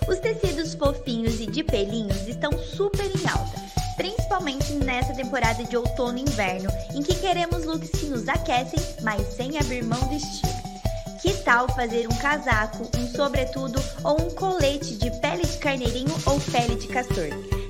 Os tecidos fofinhos e de pelinhos estão super em alta, principalmente nessa temporada de outono e inverno, em que queremos looks que nos aquecem, mas sem abrir mão do estilo. Que tal fazer um casaco, um sobretudo ou um colete de pele de carneirinho ou pele de castor?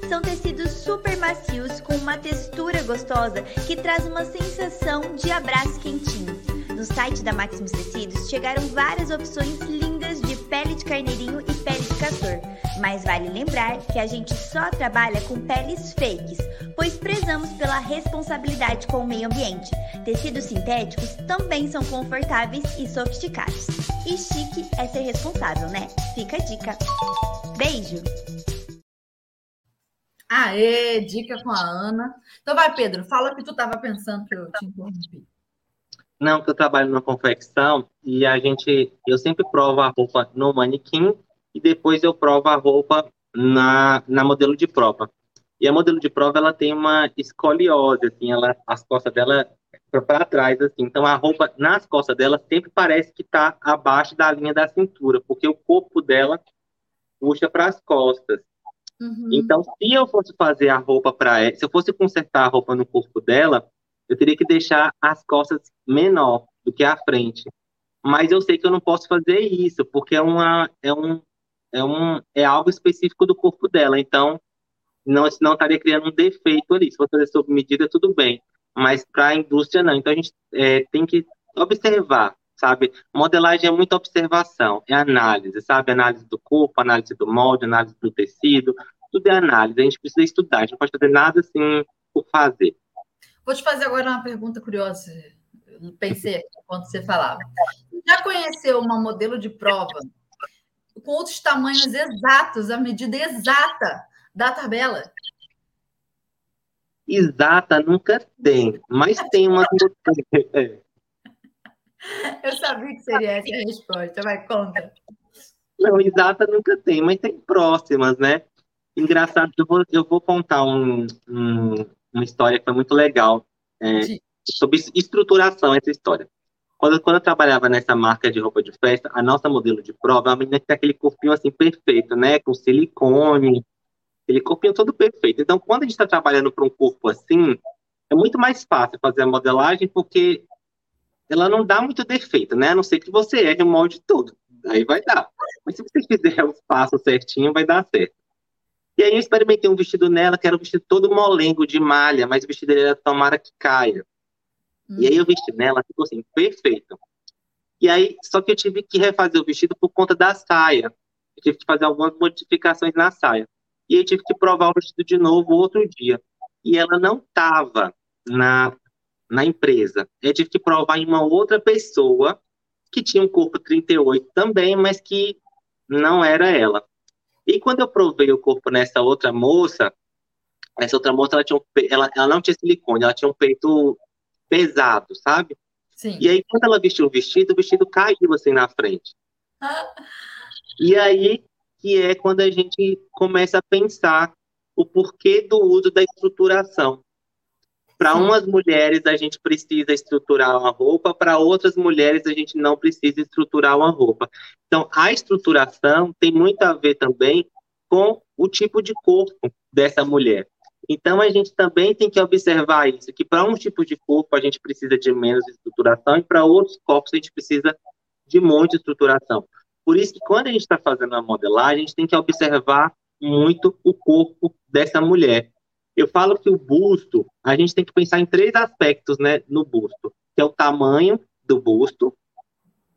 São tecidos super macios com uma textura gostosa que traz uma sensação de abraço quentinho. No site da Maximus Tecidos chegaram várias opções lindas de pele de carneirinho e pele de castor. Mas vale lembrar que a gente só trabalha com peles fakes, pois prezamos pela responsabilidade com o meio ambiente. Tecidos sintéticos também são confortáveis e sofisticados. E chique é ser responsável, né? Fica a dica. Beijo! Aê, dica com a Ana. Então vai, Pedro, fala o que tu estava pensando que eu te interrompi. Não, que eu trabalho na confecção e a gente, eu sempre provo a roupa no manequim e depois eu provo a roupa na, na modelo de prova. E a modelo de prova ela tem uma escoliose, assim, ela, as costas dela para trás, assim. Então a roupa nas costas dela sempre parece que está abaixo da linha da cintura, porque o corpo dela puxa para as costas. Uhum. Então, se eu fosse fazer a roupa para ela, se eu fosse consertar a roupa no corpo dela, eu teria que deixar as costas menor do que a frente. Mas eu sei que eu não posso fazer isso, porque é uma é um é um é algo específico do corpo dela. Então, não senão estaria criando um defeito ali. Se for fazer sob medida, tudo bem. Mas para a indústria não. Então a gente é, tem que observar sabe? Modelagem é muita observação, é análise, sabe? Análise do corpo, análise do molde, análise do tecido, tudo é análise. A gente precisa estudar, a gente não pode fazer nada assim por fazer. Vou te fazer agora uma pergunta curiosa. Pensei enquanto você falava. Já conheceu uma modelo de prova com outros tamanhos exatos, a medida exata da tabela? Exata nunca tem, mas tem uma. Eu sabia que seria essa a resposta. Vai, conta. Não, exata nunca tem, mas tem próximas, né? Engraçado, eu vou, eu vou contar um, um, uma história que foi muito legal é, sobre estruturação, essa história. Quando, quando eu trabalhava nessa marca de roupa de festa, a nossa modelo de prova, a menina tem aquele corpinho assim perfeito, né? Com silicone, aquele corpinho todo perfeito. Então, quando a gente está trabalhando para um corpo assim, é muito mais fácil fazer a modelagem, porque ela não dá muito defeito, né? A não ser que você erre o molde todo. Aí vai dar. Mas se você fizer o passo certinho, vai dar certo. E aí eu experimentei um vestido nela, que era um vestido todo molengo de malha, mas o vestido dele era tomara que caia. Hum. E aí eu vesti nela, ficou assim, perfeito. E aí, só que eu tive que refazer o vestido por conta da saia. Eu tive que fazer algumas modificações na saia. E eu tive que provar o vestido de novo outro dia. E ela não estava na na empresa. Eu tive que provar em uma outra pessoa que tinha um corpo 38 também, mas que não era ela. E quando eu provei o corpo nessa outra moça, essa outra moça ela, tinha um, ela, ela não tinha silicone, ela tinha um peito pesado, sabe? Sim. E aí, quando ela vestiu o vestido, o vestido caiu assim na frente. E aí que é quando a gente começa a pensar o porquê do uso da estruturação. Para umas mulheres, a gente precisa estruturar uma roupa, para outras mulheres, a gente não precisa estruturar uma roupa. Então, a estruturação tem muito a ver também com o tipo de corpo dessa mulher. Então, a gente também tem que observar isso, que para um tipo de corpo a gente precisa de menos estruturação e para outros corpos a gente precisa de muita estruturação. Por isso que quando a gente está fazendo a modelagem, a gente tem que observar muito o corpo dessa mulher. Eu falo que o busto, a gente tem que pensar em três aspectos né, no busto, que é o tamanho do busto,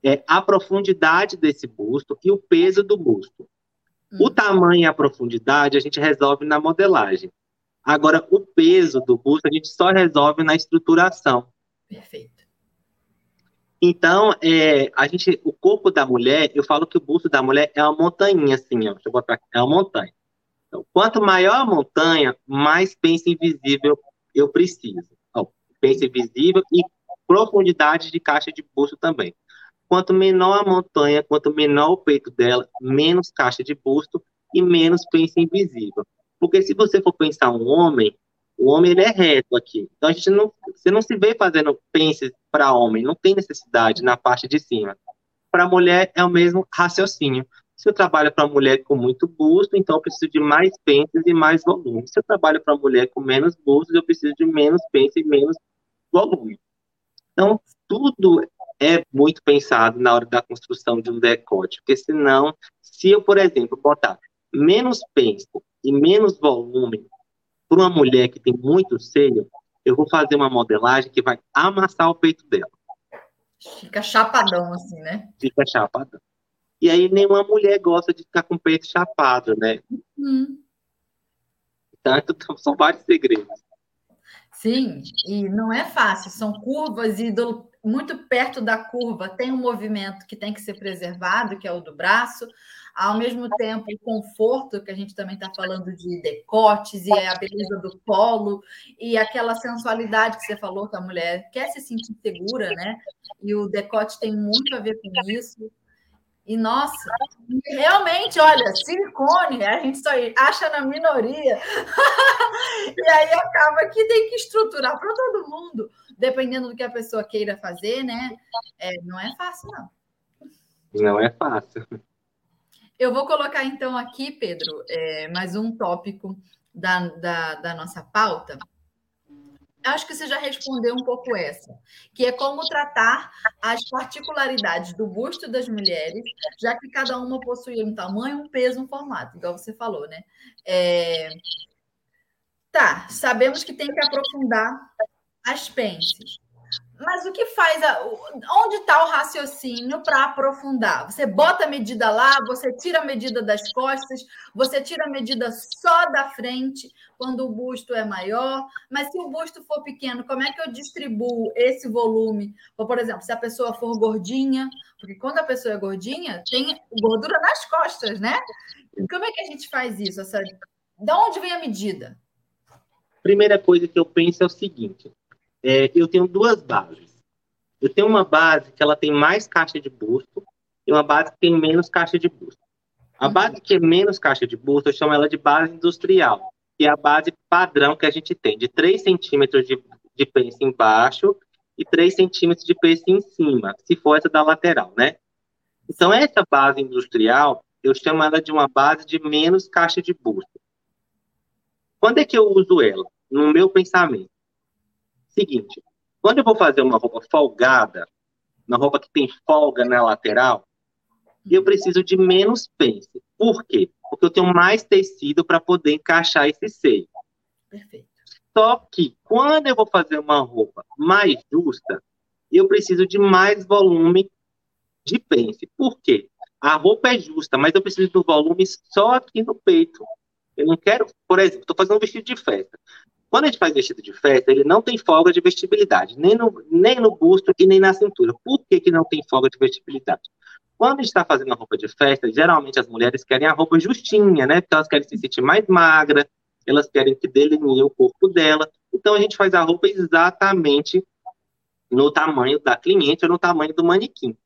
é a profundidade desse busto e o peso do busto. Hum. O tamanho e a profundidade a gente resolve na modelagem. Agora, o peso do busto a gente só resolve na estruturação. Perfeito. Então, é, a gente, o corpo da mulher, eu falo que o busto da mulher é uma montanha, assim, ó, deixa eu botar aqui, é uma montanha. Então, quanto maior a montanha, mais pence invisível eu preciso. Então, pence invisível e profundidade de caixa de busto também. Quanto menor a montanha, quanto menor o peito dela, menos caixa de busto e menos pence invisível. Porque se você for pensar um homem, o homem ele é reto aqui. Então a gente não, você não se vê fazendo pences para homem, não tem necessidade na parte de cima. Para mulher é o mesmo raciocínio. Se eu trabalho para mulher com muito busto, então eu preciso de mais pences e mais volume. Se eu trabalho para mulher com menos bustos, eu preciso de menos pences e menos volume. Então, tudo é muito pensado na hora da construção de um decote, porque senão, se eu, por exemplo, botar menos pence e menos volume para uma mulher que tem muito seio, eu vou fazer uma modelagem que vai amassar o peito dela. Fica chapadão, assim, né? Fica chapadão. E aí nenhuma mulher gosta de ficar com o peito chapado, né? Hum. Então, são vários segredos. Sim, e não é fácil, são curvas e do, muito perto da curva tem um movimento que tem que ser preservado, que é o do braço, ao mesmo tempo o conforto, que a gente também está falando de decotes e a beleza do polo, e aquela sensualidade que você falou que a mulher quer se sentir segura, né? E o decote tem muito a ver com isso. E nossa, realmente, olha, silicone, a gente só acha na minoria. e aí acaba que tem que estruturar para todo mundo, dependendo do que a pessoa queira fazer, né? É, não é fácil, não. Não é fácil. Eu vou colocar então aqui, Pedro, é, mais um tópico da, da, da nossa pauta. Acho que você já respondeu um pouco essa, que é como tratar as particularidades do busto das mulheres, já que cada uma possui um tamanho, um peso, um formato, igual você falou, né? É... Tá, sabemos que tem que aprofundar as pences. Mas o que faz? A, onde está o raciocínio para aprofundar? Você bota a medida lá, você tira a medida das costas, você tira a medida só da frente, quando o busto é maior. Mas se o busto for pequeno, como é que eu distribuo esse volume? Por exemplo, se a pessoa for gordinha, porque quando a pessoa é gordinha, tem gordura nas costas, né? Como é que a gente faz isso? Essa... Da onde vem a medida? Primeira coisa que eu penso é o seguinte: é, eu tenho duas bases. Eu tenho uma base que ela tem mais caixa de busto e uma base que tem menos caixa de busto. A uhum. base que é menos caixa de busto, eu chamo ela de base industrial, que é a base padrão que a gente tem, de 3 centímetros de, de pence embaixo e 3 centímetros de pence em cima, se for essa da lateral, né? Então, essa base industrial, eu chamo ela de uma base de menos caixa de busto. Quando é que eu uso ela? No meu pensamento. Seguinte, quando eu vou fazer uma roupa folgada, uma roupa que tem folga na lateral, eu preciso de menos pence. Por quê? Porque eu tenho mais tecido para poder encaixar esse seio. Perfeito. Só que quando eu vou fazer uma roupa mais justa, eu preciso de mais volume de pence. Por quê? A roupa é justa, mas eu preciso do volume só aqui no peito. Eu não quero, por exemplo, estou fazendo um vestido de festa. Quando a gente faz vestido de festa, ele não tem folga de vestibilidade, nem no, nem no busto e nem na cintura. Por que, que não tem folga de vestibilidade? Quando a gente está fazendo a roupa de festa, geralmente as mulheres querem a roupa justinha, né? Porque elas querem se sentir mais magra, elas querem que delinee o corpo dela. Então a gente faz a roupa exatamente no tamanho da cliente ou no tamanho do manequim.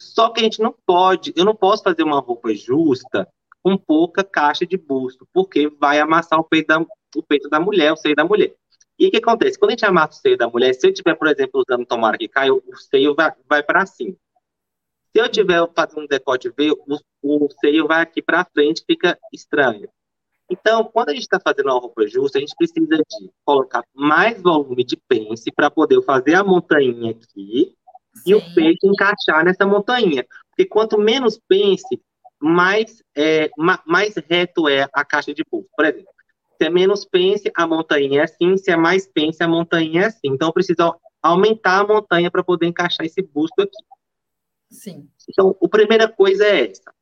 Só que a gente não pode, eu não posso fazer uma roupa justa com pouca caixa de busto, porque vai amassar o peito da, o peito da mulher, o seio da mulher. E o que acontece? Quando a gente amassa o seio da mulher, se eu tiver, por exemplo, usando tomara que caia, o seio vai, vai para cima. Se eu tiver fazendo um decote V, o, o seio vai aqui para frente, fica estranho. Então, quando a gente está fazendo uma roupa justa, a gente precisa de colocar mais volume de pence para poder fazer a montanha aqui Sim. e o peito encaixar nessa montanha. Porque quanto menos pense, mais, é, mais reto é a caixa de pulso. Por exemplo, se é menos pense, a montanha é assim, se é mais pense, a montanha é assim. Então, precisa aumentar a montanha para poder encaixar esse busto aqui. Sim. Então, a primeira coisa é essa.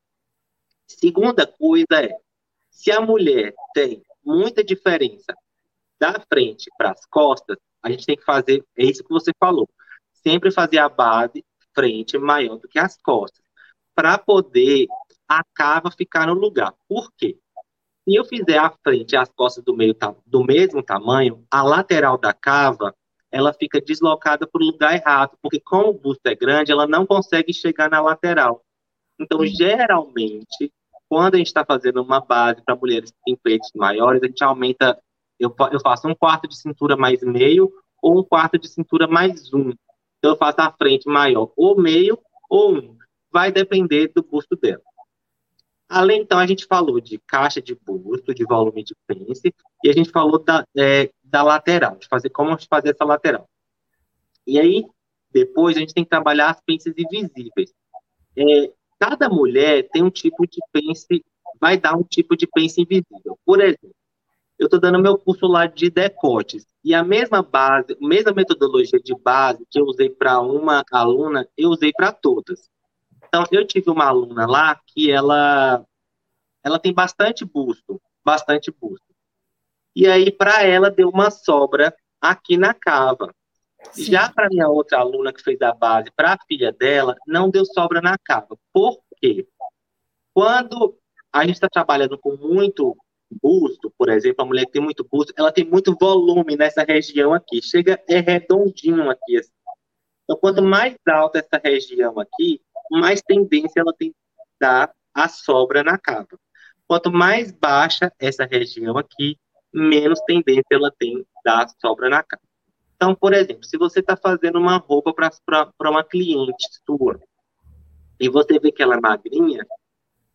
Segunda coisa é, se a mulher tem muita diferença da frente para as costas, a gente tem que fazer, é isso que você falou, sempre fazer a base frente maior do que as costas, para poder a cava ficar no lugar. Por quê? Se eu fizer a frente e as costas do, meio, do mesmo tamanho, a lateral da cava ela fica deslocada para o lugar errado, porque como o busto é grande, ela não consegue chegar na lateral. Então, geralmente, quando a gente está fazendo uma base para mulheres que têm peitos maiores, a gente aumenta, eu, eu faço um quarto de cintura mais meio ou um quarto de cintura mais um. Então, eu faço a frente maior ou meio ou um. Vai depender do busto dela. Além, então, a gente falou de caixa de busto, de volume de pence, e a gente falou da, é, da lateral, de fazer como fazer essa lateral. E aí, depois, a gente tem que trabalhar as pences invisíveis. É, cada mulher tem um tipo de pence, vai dar um tipo de pence invisível. Por exemplo, eu estou dando meu curso lá de decotes, e a mesma base, a mesma metodologia de base que eu usei para uma aluna, eu usei para todas. Então, eu tive uma aluna lá que ela, ela tem bastante busto, bastante busto. E aí, para ela, deu uma sobra aqui na cava. Sim. Já para minha outra aluna que fez a base, para a filha dela, não deu sobra na cava. Por quê? Quando a gente está trabalhando com muito busto, por exemplo, a mulher que tem muito busto, ela tem muito volume nessa região aqui. Chega, é redondinho aqui. Assim. Então, quanto mais alta essa região aqui, mais tendência ela tem a dar a sobra na cava. Quanto mais baixa essa região aqui, menos tendência ela tem a dar sobra na cava. Então, por exemplo, se você está fazendo uma roupa para uma cliente sua e você vê que ela é magrinha,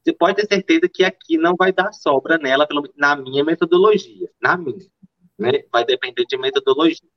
você pode ter certeza que aqui não vai dar sobra nela, pelo, na minha metodologia. Na minha. Né? Vai depender de metodologia.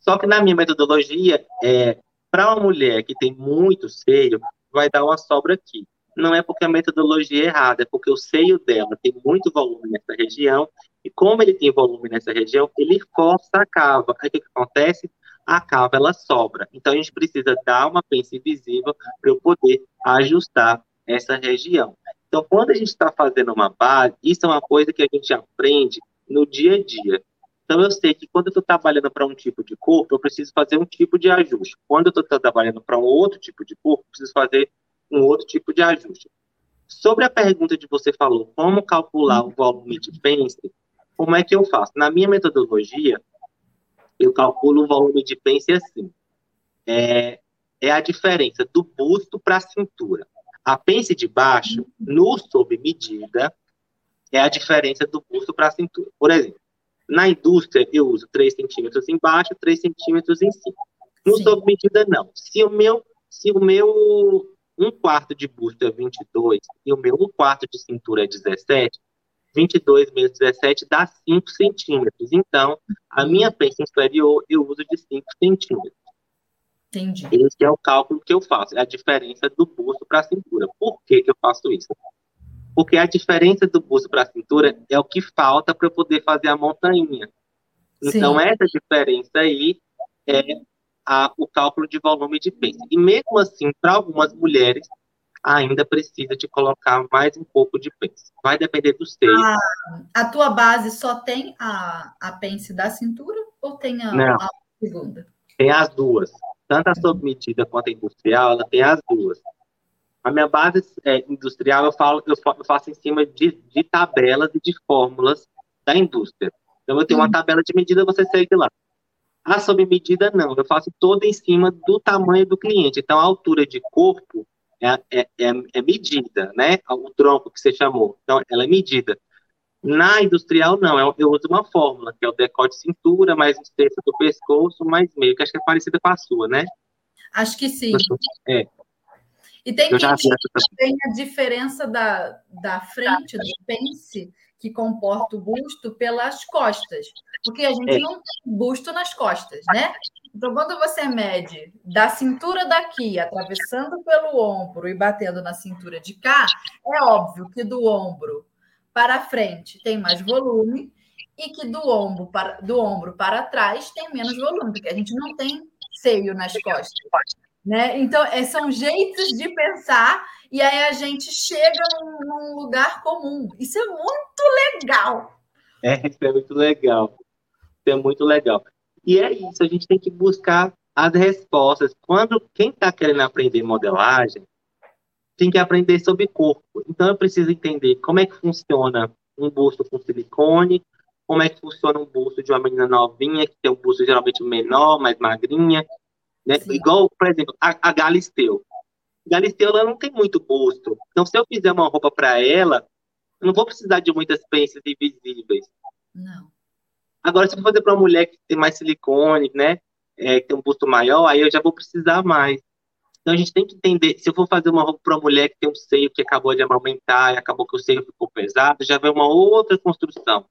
Só que na minha metodologia, é, para uma mulher que tem muito seio, vai dar uma sobra aqui. Não é porque a metodologia é errada, é porque o seio dela tem muito volume nessa região, e como ele tem volume nessa região, ele força a cava. Aí o que, que acontece? A cava ela sobra. Então a gente precisa dar uma pence invisível para eu poder ajustar essa região. Então, quando a gente está fazendo uma base, isso é uma coisa que a gente aprende no dia a dia. Então, eu sei que quando eu estou trabalhando para um tipo de corpo, eu preciso fazer um tipo de ajuste. Quando eu estou trabalhando para um outro tipo de corpo, eu preciso fazer um outro tipo de ajuste. Sobre a pergunta de você falou, como calcular o volume de pence, como é que eu faço? Na minha metodologia, eu calculo o volume de pence assim. É, é a diferença do busto para a cintura. A pence de baixo, no sob medida, é a diferença do busto para a cintura. Por exemplo, na indústria, eu uso 3 centímetros embaixo, 3 centímetros em cima. No sob medida, não. Se o meu, se o meu um quarto de busto é 22 e o meu um quarto de cintura é 17, 22 menos 17 dá 5 centímetros. Então, a minha pence inferior eu uso de 5 centímetros. Entendi. Esse é o cálculo que eu faço, é a diferença do busto para a cintura. Por que, que eu faço isso? Porque a diferença do busto para a cintura é o que falta para poder fazer a montanha. Então, Sim. essa diferença aí é a, o cálculo de volume de peso. E mesmo assim, para algumas mulheres, ainda precisa de colocar mais um pouco de pence. Vai depender do seio. A, a tua base só tem a, a pence da cintura ou tem a, a segunda? Tem as duas. Tanto a sob medida quanto a industrial, ela tem as duas. A minha base é, industrial eu, falo, eu, faço em cima de, de, tabelas e de fórmulas da indústria. Então, eu tenho uma uhum. tabela de medida, você segue lá. A sob medida, não. Eu faço toda em cima do tamanho do cliente. Então, a altura de corpo é, é, é, é medida, né? O tronco que você chamou. Então, ela é medida. Na industrial, não. Eu, eu uso uma fórmula, que é o decote cintura, mais extensa do pescoço, mais meio, que acho que é parecida com a sua, né? Acho que sim. É. E tem que tem a diferença da, da frente do pence que comporta o busto pelas costas, porque a gente é. não tem busto nas costas, né? Então, quando você mede da cintura daqui, atravessando pelo ombro e batendo na cintura de cá, é óbvio que do ombro para frente tem mais volume e que do ombro para, do ombro para trás tem menos volume, porque a gente não tem seio nas costas. Né? Então, é, são jeitos de pensar e aí a gente chega num, num lugar comum. Isso é muito legal. É, isso é muito legal. Isso é muito legal. E é isso, a gente tem que buscar as respostas. Quando quem está querendo aprender modelagem, tem que aprender sobre corpo. Então eu preciso entender como é que funciona um busto com silicone, como é que funciona um busto de uma menina novinha, que tem um busto geralmente menor, mais magrinha, né? Igual, por exemplo, a, a Galisteu. Galisteu, ela não tem muito busto. Então, se eu fizer uma roupa para ela, eu não vou precisar de muitas pences invisíveis. Não. Agora, se eu for fazer para uma mulher que tem mais silicone, né? É, que tem um busto maior, aí eu já vou precisar mais. Então a gente tem que entender, se eu for fazer uma roupa para uma mulher que tem um seio que acabou de amamentar e acabou que o seio ficou pesado, já vem uma outra construção.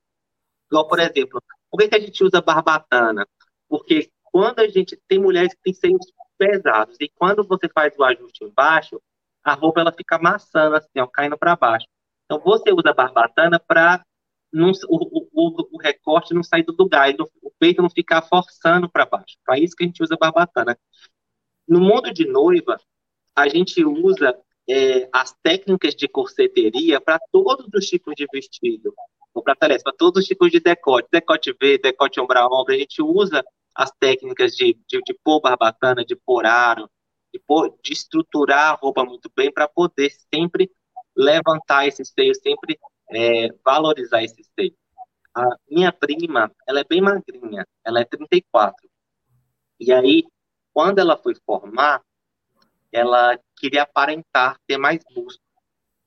Igual, por exemplo, por que, que a gente usa barbatana? Porque quando a gente tem mulheres que têm seios pesados e quando você faz o ajuste embaixo, a roupa ela fica amassando assim, ó, caindo para baixo. Então você usa barbatana para o, o, o, recorte não sair do lugar, o peito não ficar forçando para baixo. Para isso que a gente usa barbatana. No mundo de noiva, a gente usa é, as técnicas de corseteria para todos os tipos de vestido, para todos os tipos de decote, decote V, decote ombro a ombro, a gente usa as técnicas de, de, de pôr barbatana, de pôr aro, de, pôr, de estruturar a roupa muito bem para poder sempre levantar esse seio, sempre é, valorizar esse seio. A minha prima, ela é bem magrinha, ela é 34. E aí, quando ela foi formar, ela queria aparentar ter mais busto.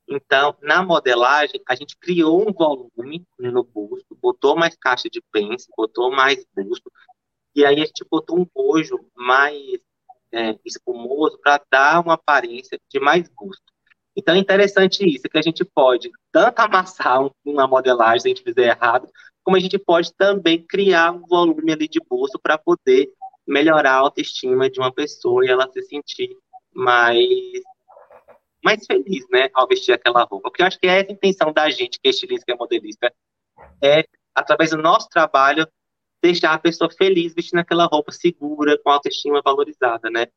Então, na modelagem, a gente criou um volume no busto, botou mais caixa de pence, botou mais busto, e aí a gente botou um bojo mais é, espumoso para dar uma aparência de mais busto. Então é interessante isso, que a gente pode tanto amassar uma modelagem se a gente fizer errado, como a gente pode também criar um volume ali de busto para poder melhorar a autoestima de uma pessoa e ela se sentir mais mais feliz, né, ao vestir aquela roupa. Porque eu acho que é essa a intenção da gente, que é estilista, que é modelista, é, através do nosso trabalho, deixar a pessoa feliz vestindo aquela roupa segura, com autoestima valorizada, né?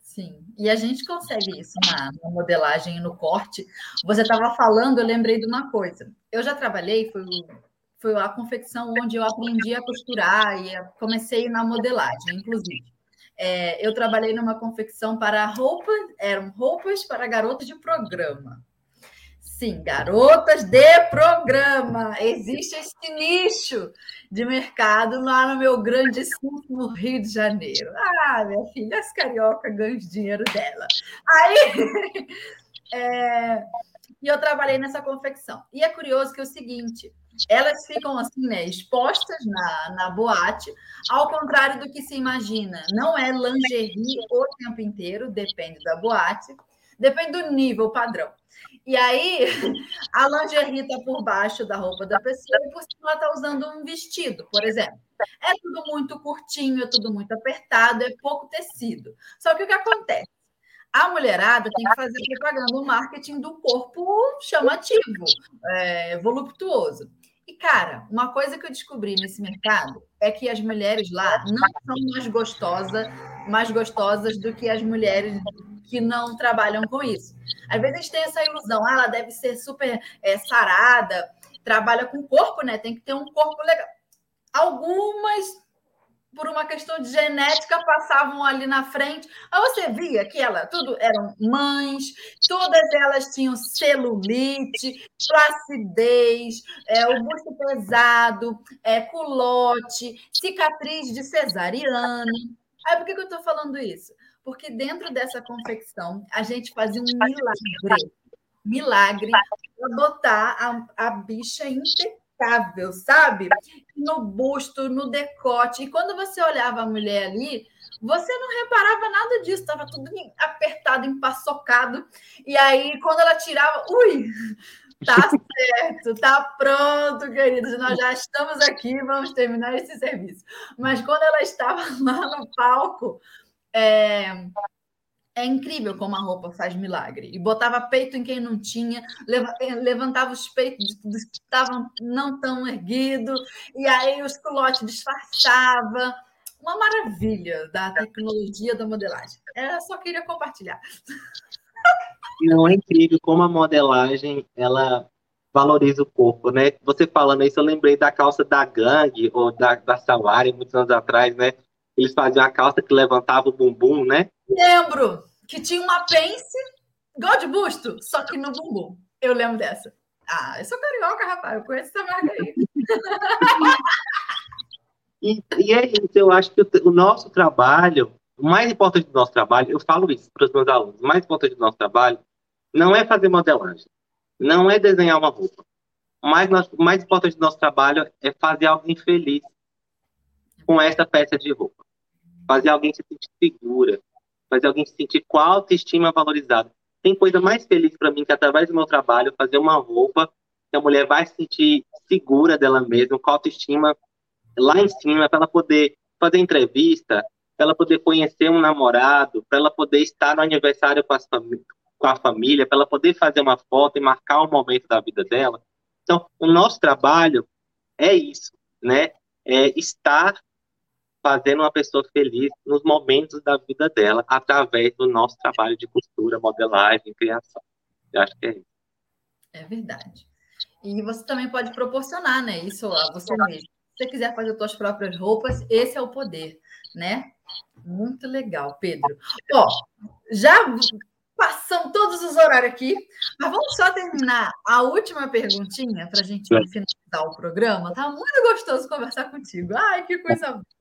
Sim, e a gente consegue isso na, na modelagem e no corte. Você estava falando, eu lembrei de uma coisa. Eu já trabalhei, foi foi a confecção onde eu aprendi a costurar e comecei na modelagem, inclusive. É, eu trabalhei numa confecção para roupas, eram roupas para garotas de programa. Sim, garotas de programa. Existe esse nicho de mercado lá no meu grandíssimo Rio de Janeiro. Ah, minha filha, as carioca ganham dinheiro dela. Aí, é, e eu trabalhei nessa confecção. E é curioso que é o seguinte: elas ficam assim, né, expostas na, na boate, ao contrário do que se imagina. Não é lingerie o tempo inteiro, depende da boate, depende do nível padrão. E aí, a lingerie está por baixo da roupa da pessoa e por cima ela está usando um vestido, por exemplo. É tudo muito curtinho, é tudo muito apertado, é pouco tecido. Só que o que acontece? A mulherada tem que fazer propaganda, o marketing do corpo chamativo, é, voluptuoso. E, cara, uma coisa que eu descobri nesse mercado é que as mulheres lá não são mais gostosas, mais gostosas do que as mulheres que não trabalham com isso. Às vezes a gente tem essa ilusão, ah, ela deve ser super é, sarada, trabalha com corpo, né? Tem que ter um corpo legal. Algumas por uma questão de genética, passavam ali na frente. Aí você via que ela, tudo eram mães, todas elas tinham celulite, flacidez, é, o busto pesado, é, culote, cicatriz de cesariana. Aí por que, que eu estou falando isso? Porque dentro dessa confecção a gente fazia um milagre, milagre para botar a, a bicha impecável sabe? No busto, no decote. E quando você olhava a mulher ali, você não reparava nada disso, estava tudo apertado, empaçocado. E aí, quando ela tirava, ui, Tá certo, tá pronto, queridos. Nós já estamos aqui, vamos terminar esse serviço. Mas quando ela estava lá no palco, é, é incrível como a roupa faz milagre. E botava peito em quem não tinha, eh, levantava os peitos dos que estavam não tão erguidos, e aí os culotes disfarçava. Uma maravilha da tecnologia da modelagem. Eu só queria compartilhar. Não é incrível como a modelagem ela valoriza o corpo, né? Você falando isso, eu lembrei da calça da gangue ou da, da Sawari, muitos anos atrás, né? Eles faziam a calça que levantava o bumbum, né? Lembro que tinha uma pence igual de busto, só que no bumbum. Eu lembro dessa. Ah, eu sou carioca, rapaz. Eu conheço essa marca aí. e, e é isso. Eu acho que o, o nosso trabalho o mais importante do nosso trabalho, eu falo isso para os meus alunos, o mais importante do nosso trabalho não é fazer modelagem, não é desenhar uma roupa. O mais, mais importante do nosso trabalho é fazer alguém feliz com essa peça de roupa. Fazer alguém se sentir segura, fazer alguém se sentir com a autoestima valorizada. Tem coisa mais feliz para mim que através do meu trabalho fazer uma roupa que a mulher vai se sentir segura dela mesma, com a autoestima lá em cima, para ela poder fazer entrevista, para ela poder conhecer um namorado, para ela poder estar no aniversário com, com a família, para ela poder fazer uma foto e marcar um momento da vida dela. Então, o nosso trabalho é isso, né? É estar fazendo uma pessoa feliz nos momentos da vida dela, através do nosso trabalho de costura, modelagem, criação. Eu acho que é isso. É verdade. E você também pode proporcionar, né? Isso a você mesmo. Se você quiser fazer suas próprias roupas, esse é o poder, né? Muito legal, Pedro. Ó, já passamos todos os horários aqui, mas vamos só terminar a última perguntinha para a gente finalizar o programa. Tá muito gostoso conversar contigo. Ai, que coisa boa.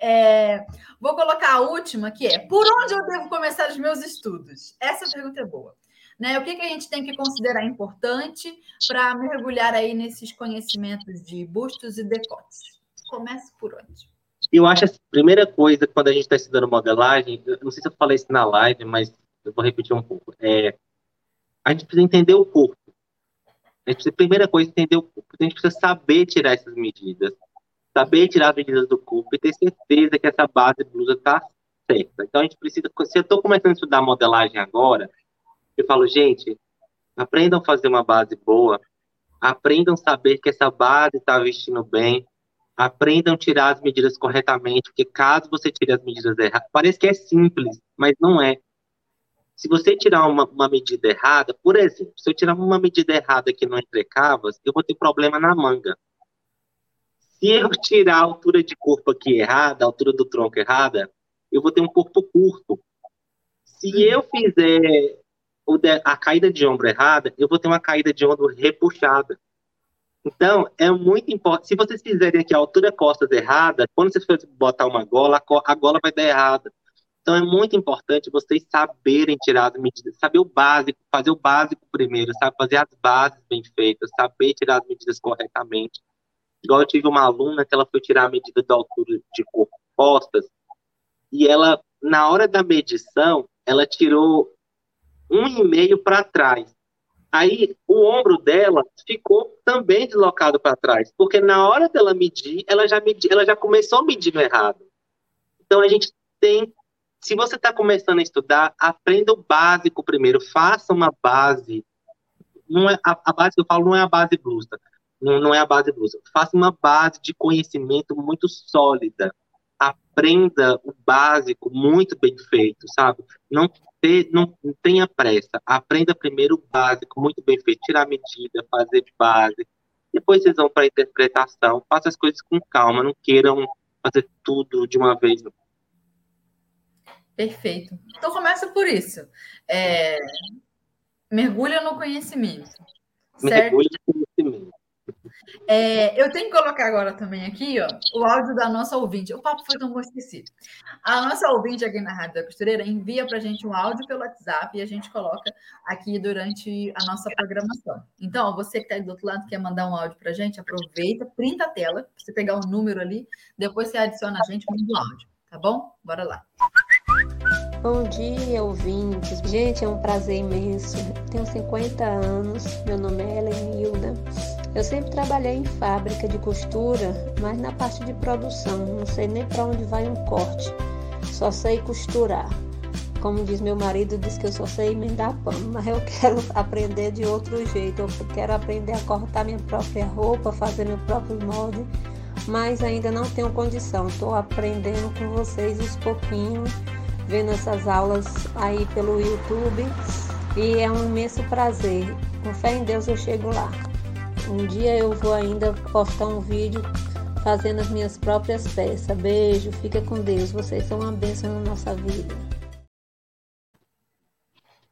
É, vou colocar a última, que é: por onde eu devo começar os meus estudos? Essa pergunta é boa. Né? O que, que a gente tem que considerar importante para mergulhar aí nesses conhecimentos de bustos e decotes? Comece por onde? Eu acho a primeira coisa, quando a gente está estudando modelagem, não sei se eu falei isso na live, mas eu vou repetir um pouco. É, a gente precisa entender o corpo. A, gente precisa, a primeira coisa é entender o corpo. A gente precisa saber tirar essas medidas. Saber tirar as medidas do corpo e ter certeza que essa base blusa está certa. Então, a gente precisa... Se eu estou começando a estudar modelagem agora, eu falo, gente, aprendam a fazer uma base boa, aprendam a saber que essa base está vestindo bem, aprendam a tirar as medidas corretamente, porque caso você tire as medidas erradas, parece que é simples, mas não é. Se você tirar uma, uma medida errada, por exemplo, se eu tirar uma medida errada aqui no entrecavas, eu vou ter problema na manga. Se eu tirar a altura de corpo aqui errada, a altura do tronco errada, eu vou ter um corpo curto. Se eu fizer a caída de ombro errada, eu vou ter uma caída de ombro repuxada. Então, é muito importante. Se vocês fizerem aqui a altura costas errada, quando vocês for botar uma gola, a gola vai dar errada. Então, é muito importante vocês saberem tirar as medidas, saber o básico, fazer o básico primeiro, sabe? Fazer as bases bem feitas, saber tirar as medidas corretamente. Igual eu tive uma aluna que ela foi tirar a medida da altura de corpo costas, e ela, na hora da medição, ela tirou um e meio para trás. Aí o ombro dela ficou também deslocado para trás, porque na hora dela medir, ela já medi, ela já começou medindo errado. Então a gente tem, se você está começando a estudar, aprenda o básico primeiro, faça uma base. Não é a, a base que eu falo não é a base blusa, não, não é a base blusa. Faça uma base de conhecimento muito sólida. Aprenda o básico muito bem feito, sabe? Não ter, não tenha pressa. Aprenda primeiro o básico, muito bem feito, tirar medida, fazer base. Depois vocês vão para a interpretação. Faça as coisas com calma, não queiram fazer tudo de uma vez. Perfeito. Então começa por isso. É... Mergulha no conhecimento. Mergulha no conhecimento. É, eu tenho que colocar agora também aqui ó, o áudio da nossa ouvinte. O papo foi tão bom esqueci. A nossa ouvinte aqui na Rádio da Costureira envia para a gente um áudio pelo WhatsApp e a gente coloca aqui durante a nossa programação. Então, você que está do outro lado quer mandar um áudio para a gente, aproveita, printa a tela, você pegar o número ali, depois você adiciona a gente, manda o áudio, tá bom? Bora lá. Bom dia, ouvintes. Gente, é um prazer imenso. Tenho 50 anos, meu nome é Helenilda. Eu sempre trabalhei em fábrica de costura, mas na parte de produção, não sei nem para onde vai um corte. Só sei costurar. Como diz meu marido, diz que eu só sei emendar pano, mas eu quero aprender de outro jeito. Eu quero aprender a cortar minha própria roupa, fazer meu próprio molde, mas ainda não tenho condição. Estou aprendendo com vocês uns pouquinhos vendo essas aulas aí pelo YouTube e é um imenso prazer. Com fé em Deus eu chego lá. Um dia eu vou ainda postar um vídeo fazendo as minhas próprias peças. Beijo, fica com Deus. Vocês são uma bênção na nossa vida.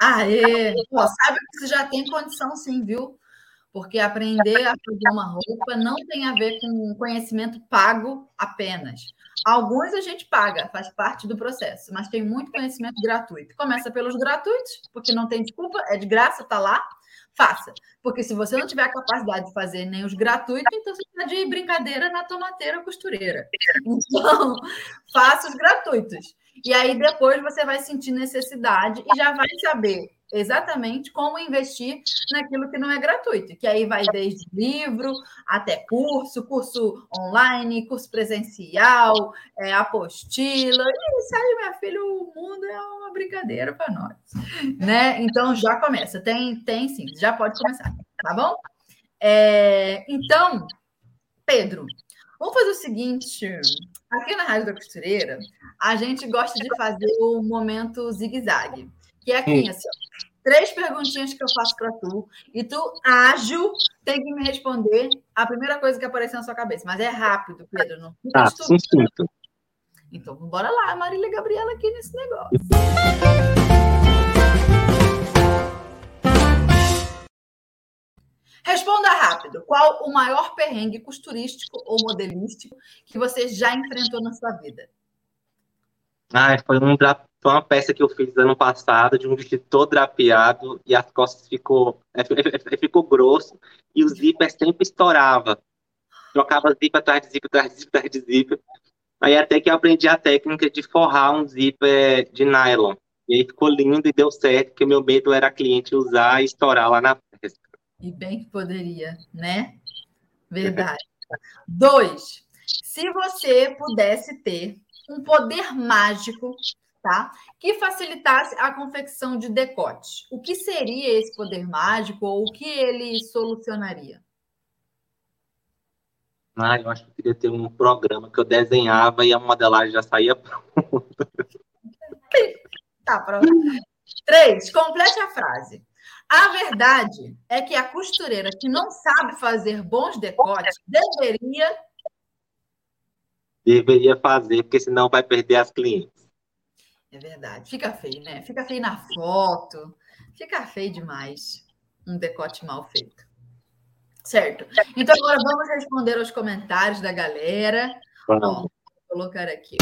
Aê! Pô, sabe que você já tem condição sim, viu? Porque aprender a fazer uma roupa não tem a ver com conhecimento pago apenas. Alguns a gente paga, faz parte do processo, mas tem muito conhecimento gratuito. Começa pelos gratuitos, porque não tem desculpa, é de graça, está lá, faça. Porque se você não tiver a capacidade de fazer nem os gratuitos, então você está de brincadeira na tomateira costureira. Então, faça os gratuitos. E aí depois você vai sentir necessidade e já vai saber exatamente como investir naquilo que não é gratuito, que aí vai desde livro até curso, curso online, curso presencial, é, apostila. E aí, minha filha, o mundo é uma brincadeira para nós, né? Então já começa, tem, tem sim, já pode começar, tá bom? É, então, Pedro, vamos fazer o seguinte. Aqui na Rádio da Costureira, a gente gosta de fazer o momento zigue-zague. Que é aqui, assim, ó, três perguntinhas que eu faço para tu, e tu, ágil, tem que me responder a primeira coisa que aparecer na sua cabeça. Mas é rápido, Pedro. Não tá, sim, sim. Então, bora lá, Marília Gabriela, aqui nesse negócio. Responda rápido. Qual o maior perrengue costurístico ou modelístico que você já enfrentou na sua vida? Ah, foi um foi uma peça que eu fiz ano passado, de um vestido todo drapeado, e as costas ficou, é, é, é, ficou grosso, e o zíper sempre estourava. Trocava zíper atrás de zíper, atrás de zíper, atrás de zíper. Aí até que eu aprendi a técnica de forrar um zíper de nylon. E aí ficou lindo e deu certo, porque meu medo era a cliente usar e estourar lá na festa. E bem que poderia, né? Verdade. Dois, se você pudesse ter um poder mágico tá? Que facilitasse a confecção de decote. O que seria esse poder mágico ou o que ele solucionaria? Ah, eu acho que eu queria ter um programa que eu desenhava e a modelagem já saía pronta. tá, pronto. Três, complete a frase. A verdade é que a costureira que não sabe fazer bons decotes deveria. Deveria fazer, porque senão vai perder as clientes. É verdade. Fica feio, né? Fica feio na foto. Fica feio demais. Um decote mal feito. Certo. Então, agora vamos responder aos comentários da galera. Vou colocar aqui.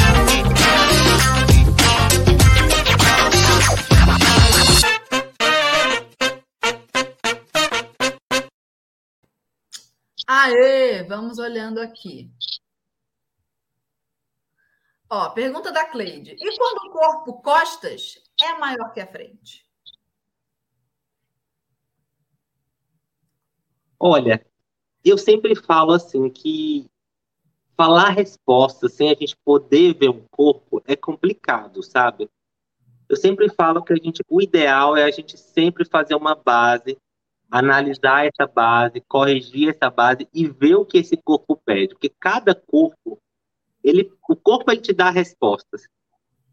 Aê, vamos olhando aqui. Ó, pergunta da Cleide. E quando o corpo costas é maior que a frente? Olha, eu sempre falo assim que falar resposta sem a gente poder ver um corpo é complicado, sabe? Eu sempre falo que a gente, o ideal é a gente sempre fazer uma base, analisar essa base, corrigir essa base e ver o que esse corpo pede, porque cada corpo ele, o corpo ele te dá respostas.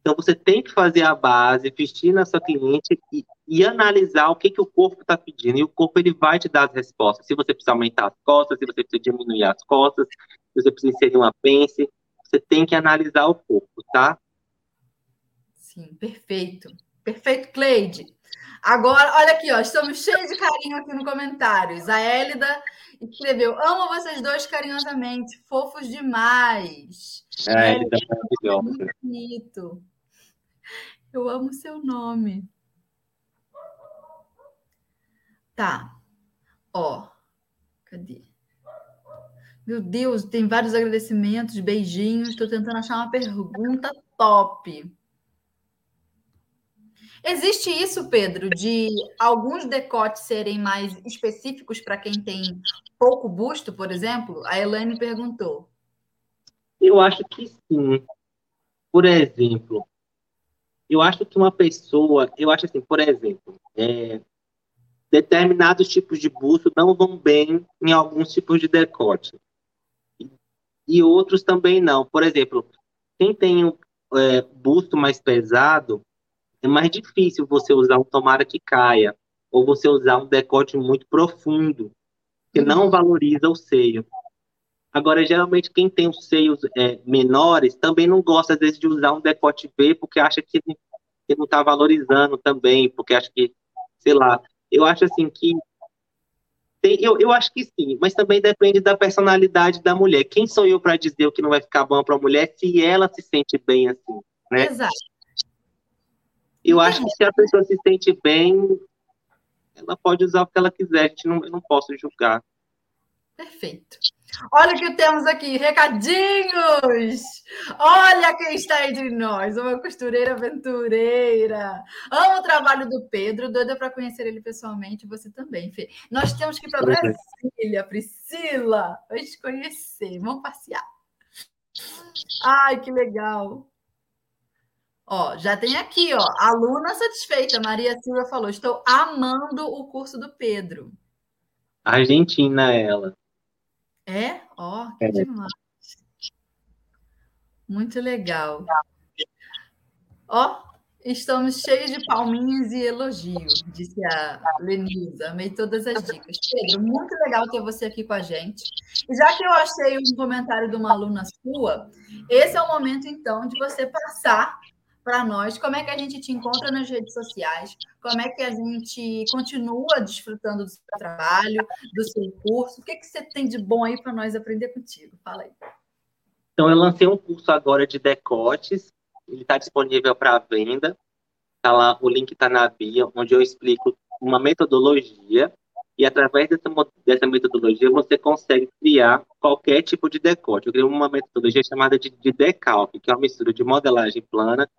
Então você tem que fazer a base, vestir na sua cliente e, e analisar o que, que o corpo está pedindo. E o corpo ele vai te dar as respostas. Se você precisa aumentar as costas, se você precisa diminuir as costas, se você precisa inserir uma pence, você tem que analisar o corpo, tá? Sim, perfeito. Perfeito, Cleide. Agora, olha aqui, ó, estamos cheios de carinho aqui no comentários. A Hélida escreveu: Amo vocês dois carinhosamente, fofos demais. É, Hélida, é maravilhosa. Muito bonito. Eu amo seu nome. Tá. Ó, cadê? Meu Deus, tem vários agradecimentos, beijinhos. Estou tentando achar uma pergunta top. Existe isso, Pedro, de alguns decotes serem mais específicos para quem tem pouco busto, por exemplo? A Elaine perguntou. Eu acho que sim. Por exemplo, eu acho que uma pessoa, eu acho assim, por exemplo, é, determinados tipos de busto não vão bem em alguns tipos de decote. E, outros também não. Por exemplo, quem tem um é, busto mais pesado, é mais difícil você usar um tomara que caia, ou você usar um decote muito profundo, que não uhum. valoriza o seio. Agora, geralmente, quem tem os seios é, menores também não gosta, às vezes, de usar um decote V, porque acha que, que não está valorizando também, porque acha que, sei lá, eu acho assim que. Tem, eu, eu acho que sim, mas também depende da personalidade da mulher. Quem sou eu para dizer o que não vai ficar bom para a mulher se ela se sente bem assim, né? Exato. Eu acho que se a pessoa se sente bem, ela pode usar o que ela quiser, não, eu não posso julgar. Perfeito. Olha o que temos aqui, recadinhos! Olha quem está entre nós, uma costureira aventureira. Amo o trabalho do Pedro, doida para conhecer ele pessoalmente, você também, Fê. Nós temos que ir para Brasília, Priscila, vamos conhecer, vamos passear. Ai, que legal. Ó, já tem aqui, ó, aluna satisfeita. Maria Silva falou: estou amando o curso do Pedro. Argentina, ela. É? Ó, que é. demais. Muito legal. Ó, estamos cheios de palminhas e elogios, disse a Lenisa. Amei todas as dicas. Pedro, muito legal ter você aqui com a gente. E já que eu achei um comentário de uma aluna sua, esse é o momento, então, de você passar para nós, como é que a gente te encontra nas redes sociais, como é que a gente continua desfrutando do seu trabalho, do seu curso, o que, que você tem de bom aí para nós aprender contigo? Fala aí. Então, eu lancei um curso agora de decotes, ele está disponível para venda, tá lá, o link está na bio, onde eu explico uma metodologia e através dessa, dessa metodologia você consegue criar qualquer tipo de decote. Eu criei uma metodologia chamada de, de decalque, que é uma mistura de modelagem plana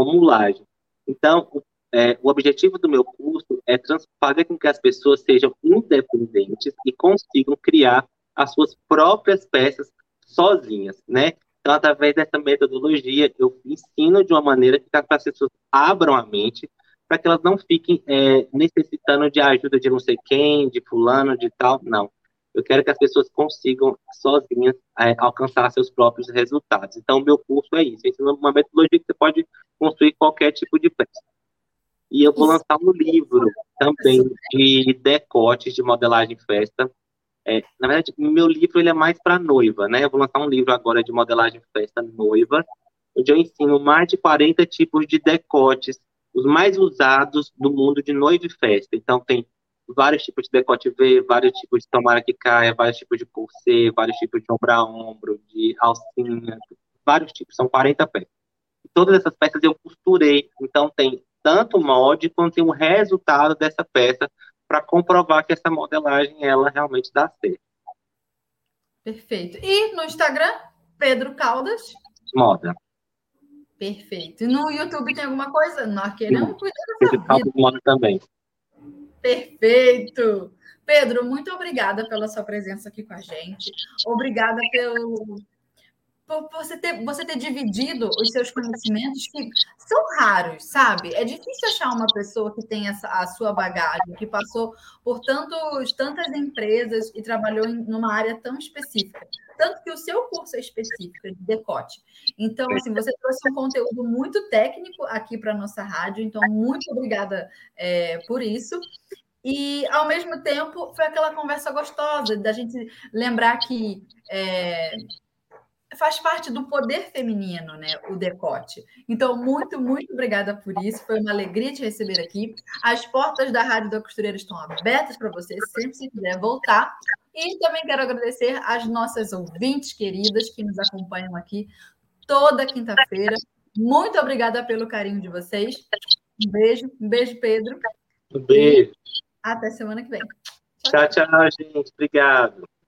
como laje. Então, o, é, o objetivo do meu curso é fazer com que as pessoas sejam independentes e consigam criar as suas próprias peças sozinhas, né? Então, através dessa metodologia, eu ensino de uma maneira que as pessoas abram a mente para que elas não fiquem é, necessitando de ajuda de não sei quem, de fulano, de tal. Não. Eu quero que as pessoas consigam sozinhas é, alcançar seus próprios resultados. Então, o meu curso é isso. Eu ensino uma metodologia que você pode construir qualquer tipo de peça. E eu vou lançar um livro também de decotes de modelagem festa. É, na verdade, meu livro ele é mais para noiva, né? Eu vou lançar um livro agora de modelagem festa noiva, onde eu ensino mais de 40 tipos de decotes, os mais usados do mundo de noiva e festa. Então, tem vários tipos de decote V, vários tipos de tomara que caia, vários tipos de corset, vários tipos de ombro a ombro, de alcinha, vários tipos, são 40 peças. Todas essas peças eu costurei, então tem tanto o molde quanto tem o resultado dessa peça para comprovar que essa modelagem ela realmente dá certo. Perfeito. E no Instagram, Pedro Caldas? Moda. Perfeito. E no YouTube tem alguma coisa? Não, aqui não Pedro Caldas Moda também. Perfeito! Pedro, muito obrigada pela sua presença aqui com a gente. Obrigada pelo, por você ter, você ter dividido os seus conhecimentos, que são raros, sabe? É difícil achar uma pessoa que tem essa, a sua bagagem, que passou por tantos, tantas empresas e trabalhou em numa área tão específica. Tanto que o seu curso é específico, é de decote. Então, assim, você trouxe um conteúdo muito técnico aqui para a nossa rádio, então, muito obrigada é, por isso. E, ao mesmo tempo, foi aquela conversa gostosa da gente lembrar que é, faz parte do poder feminino, né? O decote. Então, muito, muito obrigada por isso. Foi uma alegria te receber aqui. As portas da Rádio da Costureira estão abertas para você, sempre se quiser voltar. E também quero agradecer às nossas ouvintes queridas que nos acompanham aqui toda quinta-feira. Muito obrigada pelo carinho de vocês. Um beijo, um beijo, Pedro. Um beijo. Até semana que vem. Tchau, tchau, tchau gente. Obrigado.